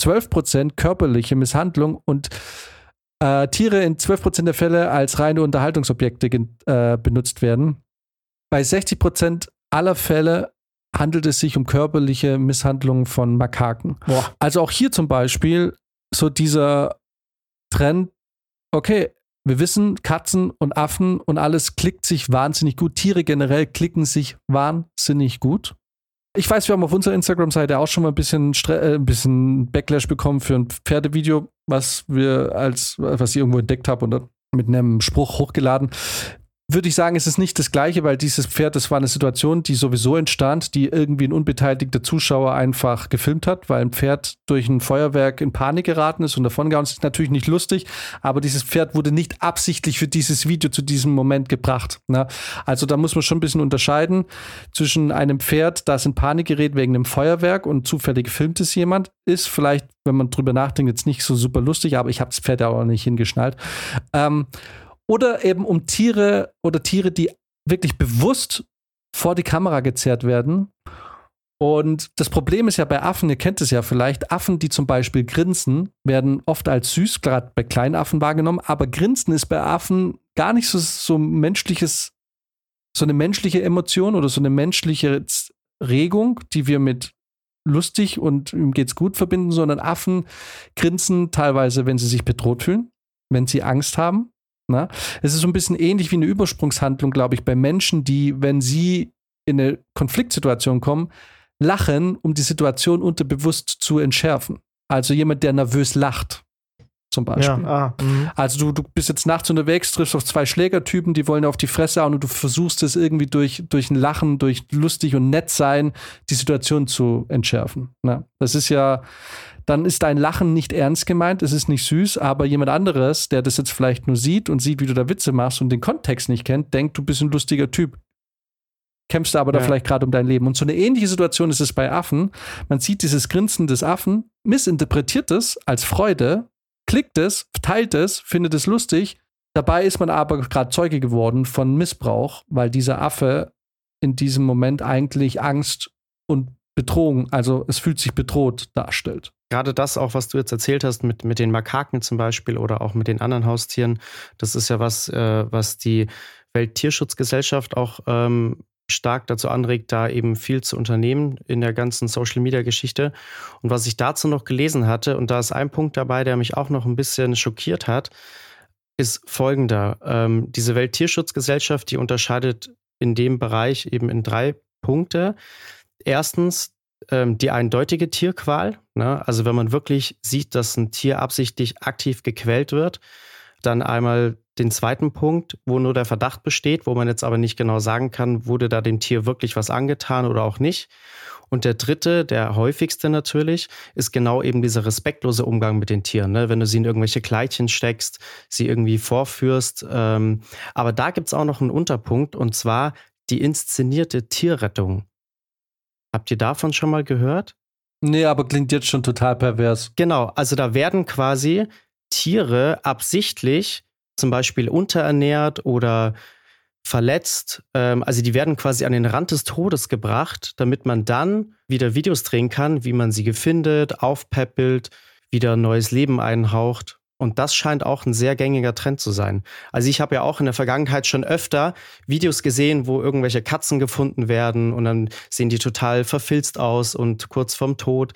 12 Prozent körperliche Misshandlung und äh, Tiere in 12 Prozent der Fälle als reine Unterhaltungsobjekte äh, benutzt werden. Bei 60 Prozent aller Fälle handelt es sich um körperliche Misshandlungen von Makaken. Boah. Also auch hier zum Beispiel so dieser Trend, okay, wir wissen, Katzen und Affen und alles klickt sich wahnsinnig gut. Tiere generell klicken sich wahnsinnig gut. Ich weiß, wir haben auf unserer Instagram-Seite auch schon mal ein bisschen, äh, ein bisschen Backlash bekommen für ein Pferdevideo, was wir als, was ich irgendwo entdeckt habe und mit einem Spruch hochgeladen würde ich sagen, es ist nicht das Gleiche, weil dieses Pferd, das war eine Situation, die sowieso entstand, die irgendwie ein unbeteiligter Zuschauer einfach gefilmt hat, weil ein Pferd durch ein Feuerwerk in Panik geraten ist und davongehauen ist. ist natürlich nicht lustig, aber dieses Pferd wurde nicht absichtlich für dieses Video zu diesem Moment gebracht. Ne? Also da muss man schon ein bisschen unterscheiden zwischen einem Pferd, das in Panik gerät wegen einem Feuerwerk und zufällig gefilmt ist jemand, ist vielleicht, wenn man drüber nachdenkt, jetzt nicht so super lustig, aber ich habe das Pferd ja auch nicht hingeschnallt. Ähm, oder eben um Tiere oder Tiere, die wirklich bewusst vor die Kamera gezerrt werden. Und das Problem ist ja bei Affen, ihr kennt es ja vielleicht, Affen, die zum Beispiel grinsen, werden oft als süß, gerade bei kleinen Affen wahrgenommen, aber Grinsen ist bei Affen gar nicht so, so menschliches, so eine menschliche Emotion oder so eine menschliche Regung, die wir mit lustig und ihm geht's gut verbinden, sondern Affen grinsen teilweise, wenn sie sich bedroht fühlen, wenn sie Angst haben, Na? Es ist so ein bisschen ähnlich wie eine Übersprungshandlung, glaube ich, bei Menschen, die, wenn sie in eine Konfliktsituation kommen, lachen, um die Situation unterbewusst zu entschärfen. Also jemand, der nervös lacht zum Beispiel. Ja, ah, mhm. also du, du bist jetzt nachts unterwegs, triffst auf zwei Schlägertypen, die wollen auf die Fresse hauen und du versuchst es irgendwie durch, durch ein Lachen, durch lustig und nett sein, die Situation zu entschärfen. Na, das ist ja, dann ist dein Lachen nicht ernst gemeint, es ist nicht süß, aber jemand anderes, der das jetzt vielleicht nur sieht und sieht, wie du da Witze machst und den Kontext nicht kennt, denkt, du bist ein lustiger Typ. Kämpfst aber ja. da vielleicht gerade um dein Leben. Und so eine ähnliche Situation ist es bei Affen. Man sieht dieses Grinsen des Affen, missinterpretiert es als Freude klickt es, teilt es, findet es lustig. Dabei ist man aber gerade Zeuge geworden von Missbrauch, weil dieser Affe in diesem Moment eigentlich Angst und Bedrohung, also es fühlt sich bedroht darstellt. Gerade das auch, was du jetzt erzählt hast mit, mit den Makaken zum Beispiel oder auch mit den anderen Haustieren, das ist ja was, äh, was die Welttierschutzgesellschaft auch ähm, stark dazu anregt, da eben viel zu unternehmen in der ganzen Social-Media-Geschichte. Und was ich dazu noch gelesen hatte, und da ist ein Punkt dabei, der mich auch noch ein bisschen schockiert hat, ist folgender. Ähm, diese Welttierschutzgesellschaft, die unterscheidet in dem Bereich eben in drei Punkte. Erstens ähm, die eindeutige Tierqual. Ne? Also wenn man wirklich sieht, dass ein Tier absichtlich aktiv gequält wird. Dann einmal den zweiten Punkt, wo nur der Verdacht besteht, wo man jetzt aber nicht genau sagen kann, wurde da dem Tier wirklich was angetan oder auch nicht. Und der dritte, der häufigste natürlich, ist genau eben dieser respektlose Umgang mit den Tieren. Ne? Wenn du sie in irgendwelche Kleidchen steckst, sie irgendwie vorführst. Ähm, aber da gibt es auch noch einen Unterpunkt und zwar die inszenierte Tierrettung. Habt ihr davon schon mal gehört? Nee, aber klingt jetzt schon total pervers. Genau, also da werden quasi Tiere absichtlich zum Beispiel unterernährt oder verletzt. Ähm, also die werden quasi an den Rand des Todes gebracht, damit man dann wieder Videos drehen kann, wie man sie findet, aufpäppelt, wieder neues Leben einhaucht. Und das scheint auch ein sehr gängiger Trend zu sein. Also ich habe ja auch in der Vergangenheit schon öfter Videos gesehen, wo irgendwelche Katzen gefunden werden und dann sehen die total verfilzt aus und kurz vorm Tod.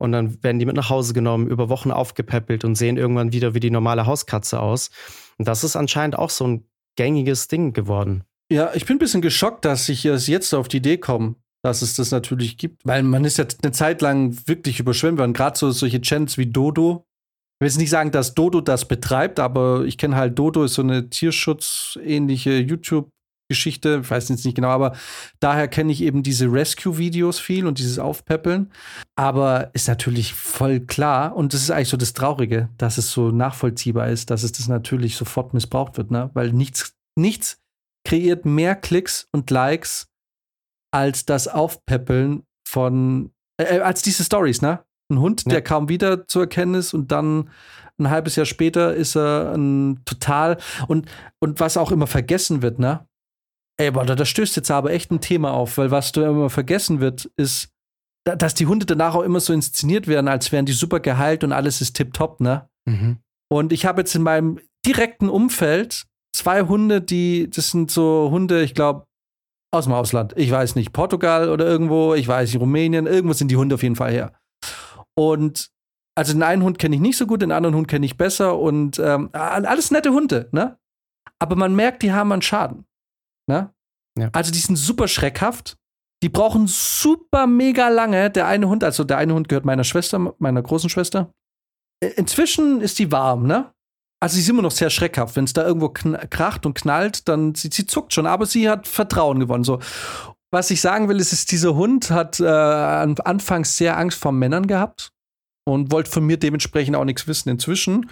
Und dann werden die mit nach Hause genommen, über Wochen aufgepäppelt und sehen irgendwann wieder wie die normale Hauskatze aus. Und das ist anscheinend auch so ein gängiges Ding geworden. Ja, ich bin ein bisschen geschockt, dass ich jetzt auf die Idee komme, dass es das natürlich gibt. Weil man ist ja eine Zeit lang wirklich überschwemmt worden. Gerade so solche Chants wie Dodo. Ich will jetzt nicht sagen, dass Dodo das betreibt, aber ich kenne halt Dodo ist so eine tierschutzähnliche YouTube Geschichte, ich weiß jetzt nicht genau, aber daher kenne ich eben diese Rescue-Videos viel und dieses Aufpäppeln. Aber ist natürlich voll klar und das ist eigentlich so das Traurige, dass es so nachvollziehbar ist, dass es das natürlich sofort missbraucht wird, ne? Weil nichts, nichts kreiert mehr Klicks und Likes als das Aufpäppeln von, äh, äh als diese Stories, ne? Ein Hund, ja. der kaum wieder zu erkennen ist und dann ein halbes Jahr später ist er ein total und, und was auch immer vergessen wird, ne? Ey, aber da stößt jetzt aber echt ein Thema auf, weil was du immer vergessen wird, ist, dass die Hunde danach auch immer so inszeniert werden, als wären die super geheilt und alles ist tipptopp, ne? Mhm. Und ich habe jetzt in meinem direkten Umfeld zwei Hunde, die, das sind so Hunde, ich glaube, aus dem Ausland. Ich weiß nicht, Portugal oder irgendwo, ich weiß nicht, Rumänien, irgendwo sind die Hunde auf jeden Fall her. Und also den einen Hund kenne ich nicht so gut, den anderen Hund kenne ich besser und ähm, alles nette Hunde, ne? Aber man merkt, die haben einen Schaden. Ne? Ja. Also die sind super schreckhaft. Die brauchen super mega lange. Der eine Hund, also der eine Hund gehört meiner Schwester, meiner großen Schwester. Inzwischen ist die warm, ne? Also sie ist immer noch sehr schreckhaft. Wenn es da irgendwo kracht und knallt, dann sie, sie zuckt schon, aber sie hat Vertrauen gewonnen. So. Was ich sagen will, ist, ist dieser Hund hat äh, anfangs sehr Angst vor Männern gehabt und wollte von mir dementsprechend auch nichts wissen. Inzwischen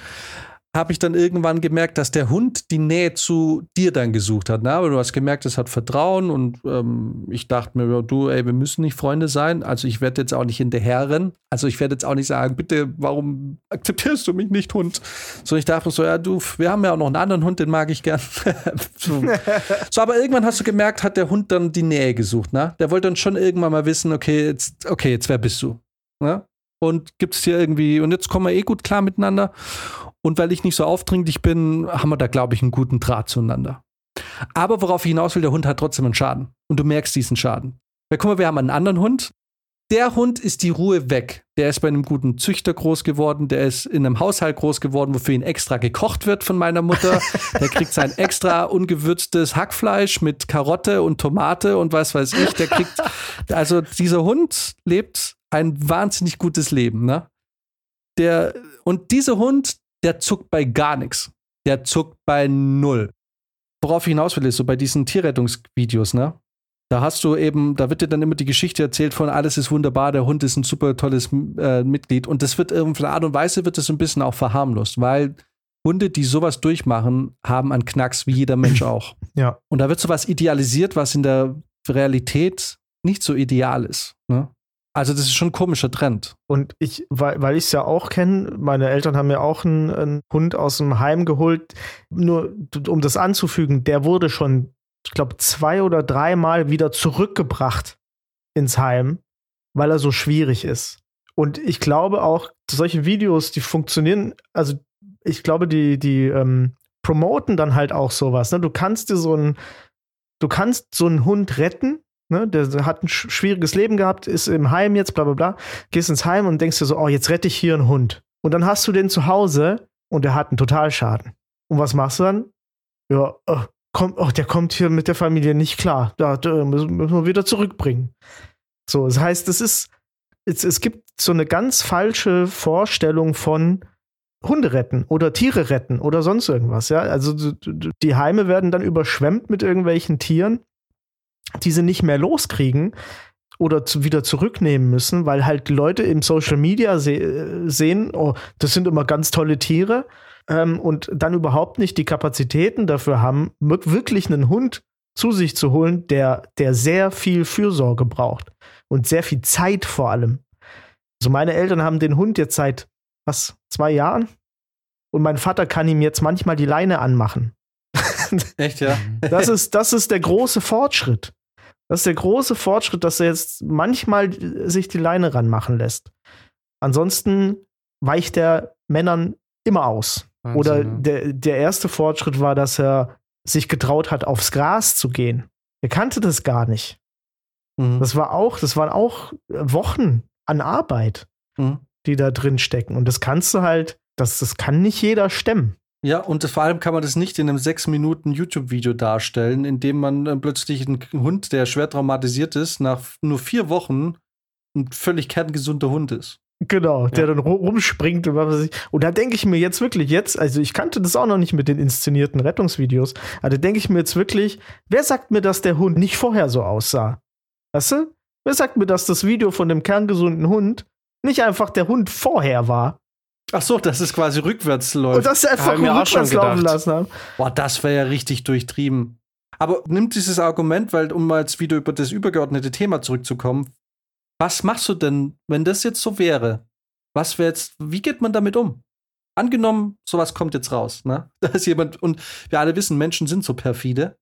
habe ich dann irgendwann gemerkt, dass der Hund die Nähe zu dir dann gesucht hat. Ne? Aber du hast gemerkt, es hat Vertrauen und ähm, ich dachte mir, du, ey, wir müssen nicht Freunde sein. Also ich werde jetzt auch nicht hinterherren. Also ich werde jetzt auch nicht sagen, bitte, warum akzeptierst du mich nicht, Hund? So, ich dachte so, ja, du, wir haben ja auch noch einen anderen Hund, den mag ich gern. (laughs) so. (laughs) so. aber irgendwann hast du gemerkt, hat der Hund dann die Nähe gesucht. Ne? Der wollte dann schon irgendwann mal wissen, okay, jetzt, okay, jetzt wer bist du? Ne? Und gibt es hier irgendwie, und jetzt kommen wir eh gut klar miteinander. Und weil ich nicht so aufdringlich bin, haben wir da, glaube ich, einen guten Draht zueinander. Aber worauf ich hinaus will, der Hund hat trotzdem einen Schaden. Und du merkst diesen Schaden. Weil guck mal, wir haben einen anderen Hund, der Hund ist die Ruhe weg. Der ist bei einem guten Züchter groß geworden, der ist in einem Haushalt groß geworden, wofür ihn extra gekocht wird von meiner Mutter. Der kriegt sein extra ungewürztes Hackfleisch mit Karotte und Tomate und was weiß ich. Der kriegt, also dieser Hund lebt ein wahnsinnig gutes Leben, ne? Der, und dieser Hund, der zuckt bei gar nichts. Der zuckt bei null. Worauf ich hinaus will, ist so bei diesen Tierrettungsvideos, ne? Da hast du eben, da wird dir dann immer die Geschichte erzählt von alles ist wunderbar, der Hund ist ein super tolles äh, Mitglied. Und das wird irgendwie Art und Weise wird das ein bisschen auch verharmlost, weil Hunde, die sowas durchmachen, haben einen Knacks, wie jeder Mensch (laughs) auch. Ja. Und da wird sowas idealisiert, was in der Realität nicht so ideal ist. Ne? Also, das ist schon ein komischer Trend. Und ich, weil, weil ich es ja auch kenne, meine Eltern haben ja auch einen, einen Hund aus dem Heim geholt. Nur um das anzufügen, der wurde schon ich glaube, zwei oder dreimal wieder zurückgebracht ins Heim, weil er so schwierig ist. Und ich glaube auch, solche Videos, die funktionieren, also ich glaube, die, die ähm, promoten dann halt auch sowas. Ne? Du kannst dir so einen, du kannst so einen Hund retten, ne? der hat ein schwieriges Leben gehabt, ist im Heim jetzt, bla bla bla, gehst ins Heim und denkst dir so, oh, jetzt rette ich hier einen Hund. Und dann hast du den zu Hause und der hat einen Totalschaden. Und was machst du dann? Ja, oh, kommt, oh, der kommt hier mit der Familie nicht klar. Da, da müssen wir wieder zurückbringen. So, das heißt, es ist, es, es gibt so eine ganz falsche Vorstellung von Hunde retten oder Tiere retten oder sonst irgendwas. Ja, also die Heime werden dann überschwemmt mit irgendwelchen Tieren, die sie nicht mehr loskriegen oder zu, wieder zurücknehmen müssen, weil halt Leute im Social Media se sehen, oh, das sind immer ganz tolle Tiere ähm, und dann überhaupt nicht die Kapazitäten dafür haben, wirklich einen Hund zu sich zu holen, der, der sehr viel Fürsorge braucht und sehr viel Zeit vor allem. Also meine Eltern haben den Hund jetzt seit was, zwei Jahren? Und mein Vater kann ihm jetzt manchmal die Leine anmachen. Echt, ja? (laughs) das, ist, das ist der große Fortschritt. Das ist der große Fortschritt, dass er jetzt manchmal sich die Leine ranmachen lässt. Ansonsten weicht er Männern immer aus. Wahnsinn, Oder der, der erste Fortschritt war, dass er sich getraut hat, aufs Gras zu gehen. Er kannte das gar nicht. Mhm. Das war auch, das waren auch Wochen an Arbeit, mhm. die da drin stecken. Und das kannst du halt, das, das kann nicht jeder stemmen. Ja, und vor allem kann man das nicht in einem sechs Minuten YouTube-Video darstellen, in dem man äh, plötzlich einen Hund, der schwer traumatisiert ist, nach nur vier Wochen ein völlig kerngesunder Hund ist. Genau, ja. der dann rumspringt und was weiß ich. Und da denke ich mir jetzt wirklich jetzt, also ich kannte das auch noch nicht mit den inszenierten Rettungsvideos, aber da denke ich mir jetzt wirklich, wer sagt mir, dass der Hund nicht vorher so aussah? Weißt du? Wer sagt mir, dass das Video von dem kerngesunden Hund nicht einfach der Hund vorher war? Ach so, dass es quasi rückwärts läuft. Und dass sie einfach nur rückwärts laufen lassen haben. Boah, das wäre ja richtig durchtrieben. Aber nimmt dieses Argument, weil um mal jetzt wieder über das übergeordnete Thema zurückzukommen, was machst du denn, wenn das jetzt so wäre? Was wäre jetzt, wie geht man damit um? Angenommen, sowas kommt jetzt raus, ne? (laughs) Da ist jemand, und wir alle wissen, Menschen sind so perfide.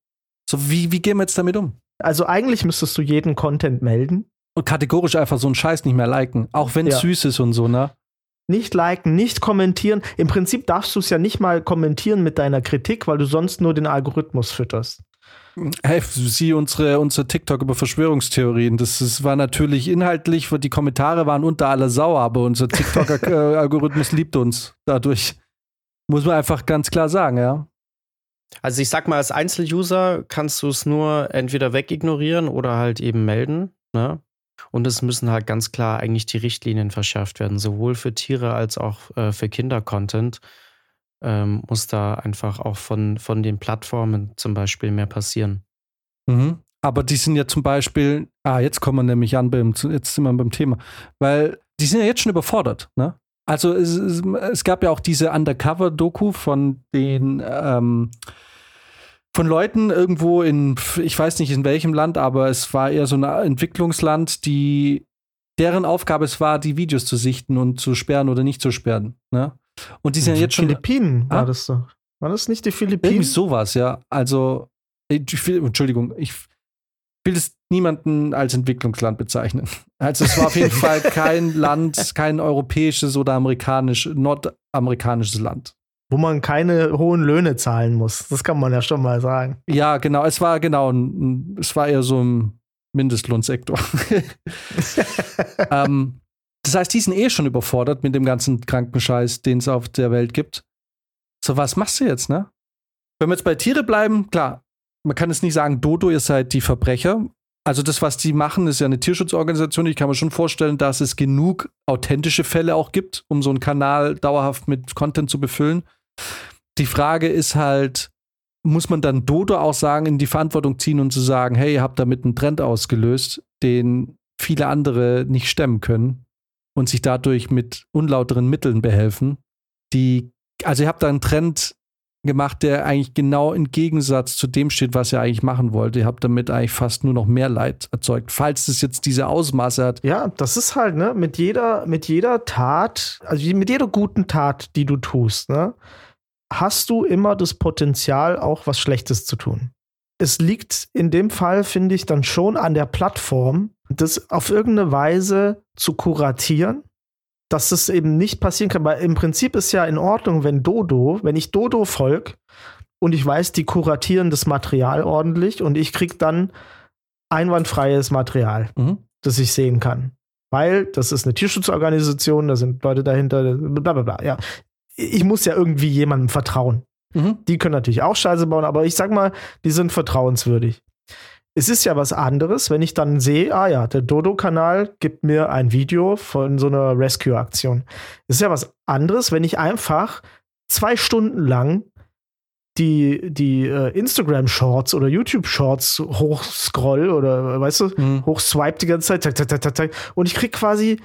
So, wie, wie gehen wir jetzt damit um? Also eigentlich müsstest du jeden Content melden. Und kategorisch einfach so einen Scheiß nicht mehr liken. Auch wenn es ja. süß ist und so, ne? Nicht liken, nicht kommentieren. Im Prinzip darfst du es ja nicht mal kommentieren mit deiner Kritik, weil du sonst nur den Algorithmus fütterst. Hey, sieh unsere, unsere TikTok über Verschwörungstheorien. Das, das war natürlich inhaltlich, die Kommentare waren unter aller Sau, aber unser TikTok-Algorithmus (laughs) liebt uns dadurch. Muss man einfach ganz klar sagen, ja. Also ich sag mal, als Einzeluser kannst du es nur entweder wegignorieren oder halt eben melden. Ne? Und es müssen halt ganz klar eigentlich die Richtlinien verschärft werden, sowohl für Tiere als auch äh, für Kinder-Content ähm, muss da einfach auch von, von den Plattformen zum Beispiel mehr passieren. Mhm. Aber die sind ja zum Beispiel, ah, jetzt kommen wir nämlich an, beim, jetzt sind wir beim Thema, weil die sind ja jetzt schon überfordert, ne? Also es, es, gab ja auch diese Undercover-Doku von den ähm, von Leuten irgendwo in, ich weiß nicht in welchem Land, aber es war eher so ein Entwicklungsland, die deren Aufgabe es war, die Videos zu sichten und zu sperren oder nicht zu sperren. Ne? Und die sind ja jetzt schon. Philippinen war ah? das doch. War das nicht die Philippinen? Irgendwie sowas, ja. Also, ich, Entschuldigung, ich will es niemanden als Entwicklungsland bezeichnen. Also es war auf jeden (laughs) Fall kein Land, kein europäisches oder amerikanisch, nordamerikanisches Land. Wo man keine hohen Löhne zahlen muss. Das kann man ja schon mal sagen. Ja, genau. Es war genau, es war eher so ein Mindestlohnsektor. (laughs) ähm, das heißt, die sind eh schon überfordert mit dem ganzen Krankenscheiß, den es auf der Welt gibt. So, was machst du jetzt, ne? Wenn wir jetzt bei Tiere bleiben, klar, man kann jetzt nicht sagen, Dodo, ihr seid die Verbrecher. Also das, was die machen, ist ja eine Tierschutzorganisation. Ich kann mir schon vorstellen, dass es genug authentische Fälle auch gibt, um so einen Kanal dauerhaft mit Content zu befüllen. Die Frage ist halt, muss man dann Dodo auch sagen, in die Verantwortung ziehen und zu sagen, hey, ihr habt damit einen Trend ausgelöst, den viele andere nicht stemmen können und sich dadurch mit unlauteren Mitteln behelfen, die, also ihr habt da einen Trend gemacht, der eigentlich genau im Gegensatz zu dem steht, was ihr eigentlich machen wollt. Ihr habt damit eigentlich fast nur noch mehr Leid erzeugt, falls es jetzt diese Ausmaße hat. Ja, das ist halt, ne, mit jeder, mit jeder Tat, also mit jeder guten Tat, die du tust, ne, hast du immer das Potenzial, auch was Schlechtes zu tun. Es liegt in dem Fall, finde ich, dann schon an der Plattform, das auf irgendeine Weise zu kuratieren, dass es eben nicht passieren kann. Weil im Prinzip ist ja in Ordnung, wenn Dodo, wenn ich Dodo folg und ich weiß, die kuratieren das Material ordentlich und ich krieg dann einwandfreies Material, mhm. das ich sehen kann. Weil das ist eine Tierschutzorganisation, da sind Leute dahinter, bla bla bla. Ja, ich muss ja irgendwie jemandem vertrauen. Mhm. Die können natürlich auch Scheiße bauen, aber ich sag mal, die sind vertrauenswürdig. Es ist ja was anderes, wenn ich dann sehe, ah ja, der Dodo-Kanal gibt mir ein Video von so einer Rescue-Aktion. Es ist ja was anderes, wenn ich einfach zwei Stunden lang die, die äh, Instagram-Shorts oder YouTube-Shorts hochscroll oder weißt du, mhm. hochswipe die ganze Zeit, tak, tak, tak, tak, und ich krieg quasi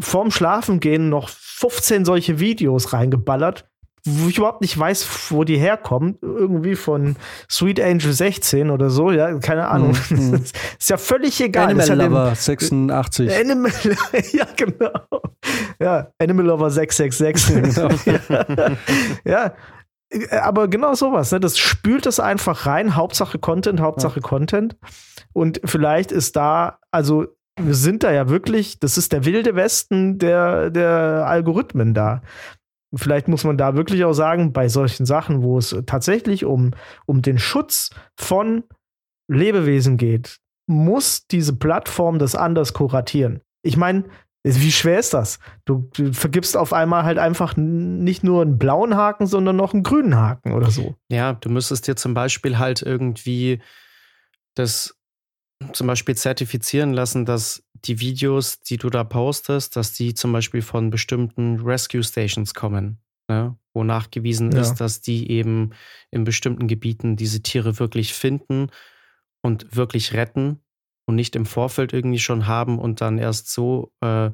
vorm Schlafengehen noch 15 solche Videos reingeballert, wo ich überhaupt nicht weiß, wo die herkommen. Irgendwie von Sweet Angel 16 oder so, ja, keine Ahnung. (laughs) Mm, mm. ist ja völlig egal. Animal ja Lover den, 86. Animal, (laughs) ja, genau. Ja, Animal Lover 666. (laughs) Genau. ja. ja. Aber genau sowas, ne? Das spült es einfach rein. Hauptsache Content, Hauptsache ja. Content. Und vielleicht ist da, also wir sind da ja wirklich, das ist der wilde Westen der, der Algorithmen da. Vielleicht muss man da wirklich auch sagen, bei solchen Sachen, wo es tatsächlich um, um den Schutz von Lebewesen geht, muss diese Plattform das anders kuratieren. Ich meine, wie schwer ist das? Du, du, vergibst auf einmal halt einfach nicht nur einen blauen Haken, sondern noch einen grünen Haken oder so. Ja, du müsstest dir zum Beispiel halt irgendwie das zum Beispiel zertifizieren lassen, dass die Videos, die du da postest, dass die zum Beispiel von bestimmten Rescue Stations kommen, ne? wo nachgewiesen ja. ist, dass die eben in bestimmten Gebieten diese Tiere wirklich finden und wirklich retten und nicht im Vorfeld irgendwie schon haben und dann erst so äh,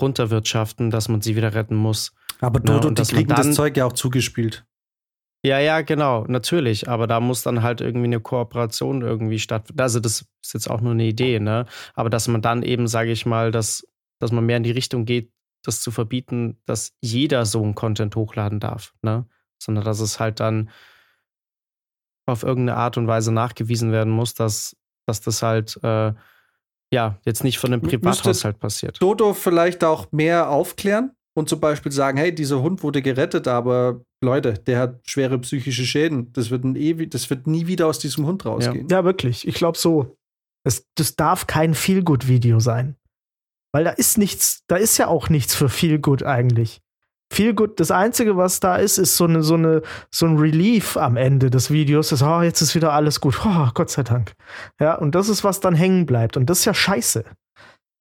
runterwirtschaften, dass man sie wieder retten muss. Aber ne? Dodo, die kriegen das Zeug ja auch zugespielt. Ja, ja, genau, natürlich. Aber da muss dann halt irgendwie eine Kooperation irgendwie stattfinden. Also, das ist jetzt auch nur eine Idee, ne? Aber dass man dann eben, sage ich mal, dass, dass man mehr in die Richtung geht, das zu verbieten, dass jeder so einen Content hochladen darf, ne? Sondern dass es halt dann auf irgendeine Art und Weise nachgewiesen werden muss, dass, dass das halt äh, ja jetzt nicht von einem Privathaushalt passiert. Dodo vielleicht auch mehr aufklären und zum Beispiel sagen, hey, dieser Hund wurde gerettet, aber Leute, der hat schwere psychische Schäden. Das wird, ein ewig, das wird nie wieder aus diesem Hund rausgehen. Ja, ja wirklich. Ich glaube so. Es, das darf kein Feelgood-Video sein. Weil da ist nichts, da ist ja auch nichts für Feelgood eigentlich. Feelgood, das Einzige, was da ist, ist so, eine, so, eine, so ein Relief am Ende des Videos. Das, oh, jetzt ist wieder alles gut. Oh, Gott sei Dank. Ja, und das ist, was dann hängen bleibt. Und das ist ja scheiße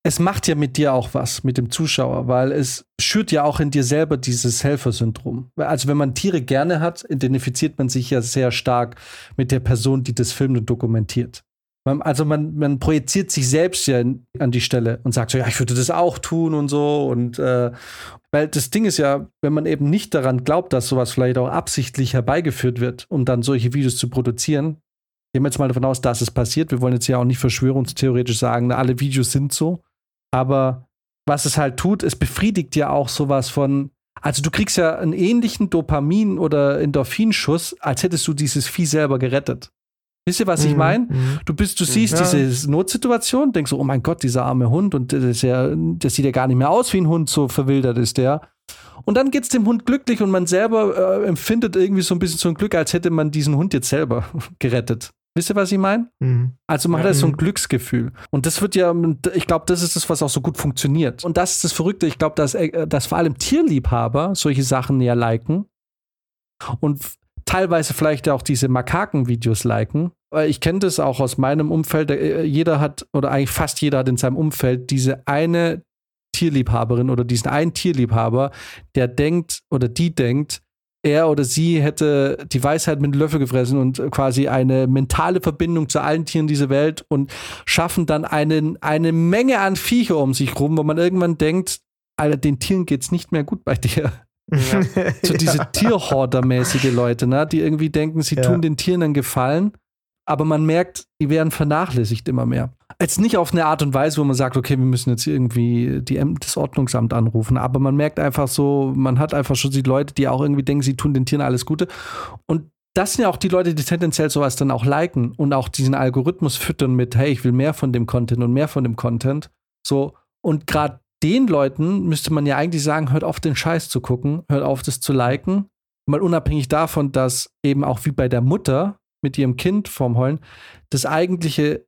es macht ja mit dir auch was, mit dem Zuschauer, weil es schürt ja auch in dir selber dieses Helfersyndrom. Also wenn man Tiere gerne hat, identifiziert man sich ja sehr stark mit der Person, die das filmt und dokumentiert. Also man, man projiziert sich selbst ja an die Stelle und sagt so, ja, ich würde das auch tun und so. Und äh, weil das Ding ist ja, wenn man eben nicht daran glaubt, dass sowas vielleicht auch absichtlich herbeigeführt wird, um dann solche Videos zu produzieren, gehen wir jetzt mal davon aus, dass es passiert. Wir wollen jetzt ja auch nicht verschwörungstheoretisch sagen, alle Videos sind so. Aber was es halt tut, es befriedigt ja auch sowas von. Also du kriegst ja einen ähnlichen Dopamin- oder Endorphinschuss, als hättest du dieses Vieh selber gerettet. Wisst ihr, was mhm. ich meine? Mhm. Du bist, du siehst ja. diese Notsituation, denkst so, oh mein Gott, dieser arme Hund und das, ja, das sieht ja gar nicht mehr aus wie ein Hund, so verwildert ist der. Und dann geht es dem Hund glücklich und man selber äh, empfindet irgendwie so ein bisschen so ein Glück, als hätte man diesen Hund jetzt selber (laughs) gerettet. Wisst ihr, was ich meine? Mhm. Also man hat ja so ein Glücksgefühl. Und das wird ja, ich glaube, das ist das, was auch so gut funktioniert. Und das ist das Verrückte. Ich glaube, dass, äh, dass vor allem Tierliebhaber solche Sachen näher liken. Und teilweise vielleicht auch diese Makaken-Videos liken. Weil Ich kenne das auch aus meinem Umfeld. Äh, Jeder hat, oder eigentlich fast jeder hat in seinem Umfeld diese eine Tierliebhaberin oder diesen einen Tierliebhaber, der denkt oder die denkt, er oder sie hätte die Weisheit mit Löffel gefressen und quasi eine mentale Verbindung zu allen Tieren dieser Welt und schaffen dann einen, eine Menge an Viecher um sich rum, wo man irgendwann denkt, Alter, den Tieren geht's nicht mehr gut bei dir. Ja. (laughs) So diese Ja. Tierhorder-mäßige Leute, ne? die irgendwie denken, sie Ja. tun den Tieren einen Gefallen, aber man merkt, die werden vernachlässigt immer mehr. Jetzt nicht auf eine Art und Weise, wo man sagt, okay, wir müssen jetzt irgendwie die, das Ordnungsamt anrufen, aber man merkt einfach so, man hat einfach schon die Leute, die auch irgendwie denken, sie tun den Tieren alles Gute. Und das sind ja auch die Leute, die tendenziell sowas dann auch liken und auch diesen Algorithmus füttern mit, hey, ich will mehr von dem Content und mehr von dem Content. So, und gerade den Leuten müsste man ja eigentlich sagen, hört auf, den Scheiß zu gucken, hört auf, das zu liken. Mal unabhängig davon, dass eben auch wie bei der Mutter mit ihrem Kind vorm Heulen, das eigentliche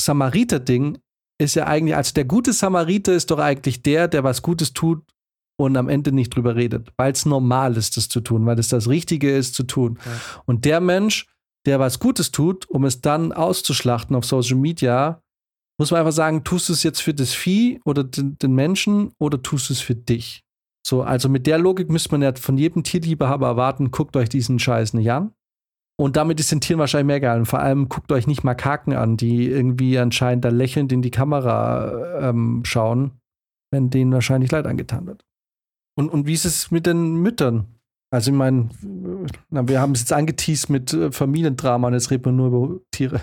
Samariter-Ding ist ja eigentlich, also der gute Samariter ist doch eigentlich der, der was Gutes tut und am Ende nicht drüber redet, weil es normal ist, das zu tun, weil es das Richtige ist zu tun. Ja. Und der Mensch, der was Gutes tut, um es dann auszuschlachten auf Social Media, muss man einfach sagen, tust du es jetzt für das Vieh oder den, den Menschen oder tust du es für dich? So, also mit der Logik müsste man ja von jedem Tierliebhaber erwarten, guckt euch diesen Scheiß nicht an. Und damit ist den Tieren wahrscheinlich mehr egal. Und vor allem guckt euch nicht Makaken an, die irgendwie anscheinend da lächelnd in die Kamera ähm, schauen, wenn denen wahrscheinlich Leid angetan wird. Und, und wie ist es mit den Müttern? Also, ich meine, wir haben es jetzt angeteased mit äh, Familiendrama und jetzt reden wir nur über Tiere.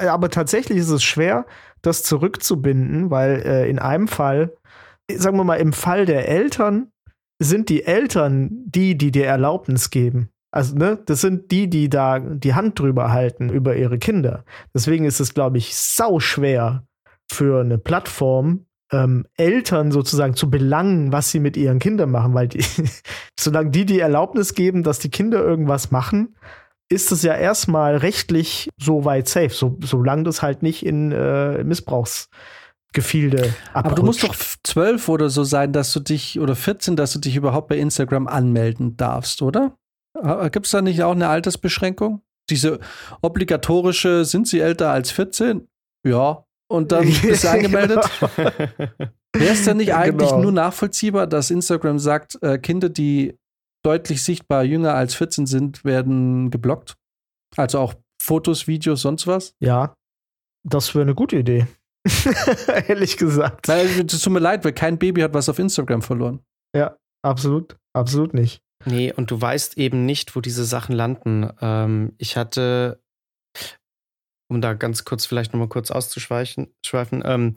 Ja, Aber tatsächlich ist es schwer, das zurückzubinden, weil äh, in einem Fall, sagen wir mal, im Fall der Eltern sind die Eltern die, die dir Erlaubnis geben. Also, ne, das sind die, die da die Hand drüber halten über ihre Kinder. Deswegen ist es, glaube ich, sau schwer für eine Plattform, ähm, Eltern sozusagen zu belangen, was sie mit ihren Kindern machen, weil die, (laughs) solange die die Erlaubnis geben, dass die Kinder irgendwas machen, ist es ja erstmal rechtlich so weit safe, so, solange das halt nicht in äh, Missbrauchsgefilde Aber du musst doch abrutscht. zwölf oder so sein, dass du dich, oder 14, dass du dich überhaupt bei Instagram anmelden darfst, oder? Gibt es da nicht auch eine Altersbeschränkung? Diese obligatorische, sind sie älter als 14? Ja. Und dann (laughs) bist du angemeldet. Wäre es denn nicht eigentlich Genau. nur nachvollziehbar, dass Instagram sagt, äh, Kinder, die deutlich sichtbar jünger als 14 sind, werden geblockt? Also auch Fotos, Videos, sonst was? Ja, das wäre eine gute Idee. (laughs) Ehrlich gesagt. Es tut mir leid, weil kein Baby hat was auf Instagram verloren. Absolut, absolut nicht. Nee, und du weißt eben nicht, wo diese Sachen landen. Ähm, ich hatte, um da ganz kurz vielleicht nochmal kurz auszuschweifen, schweifen, ähm,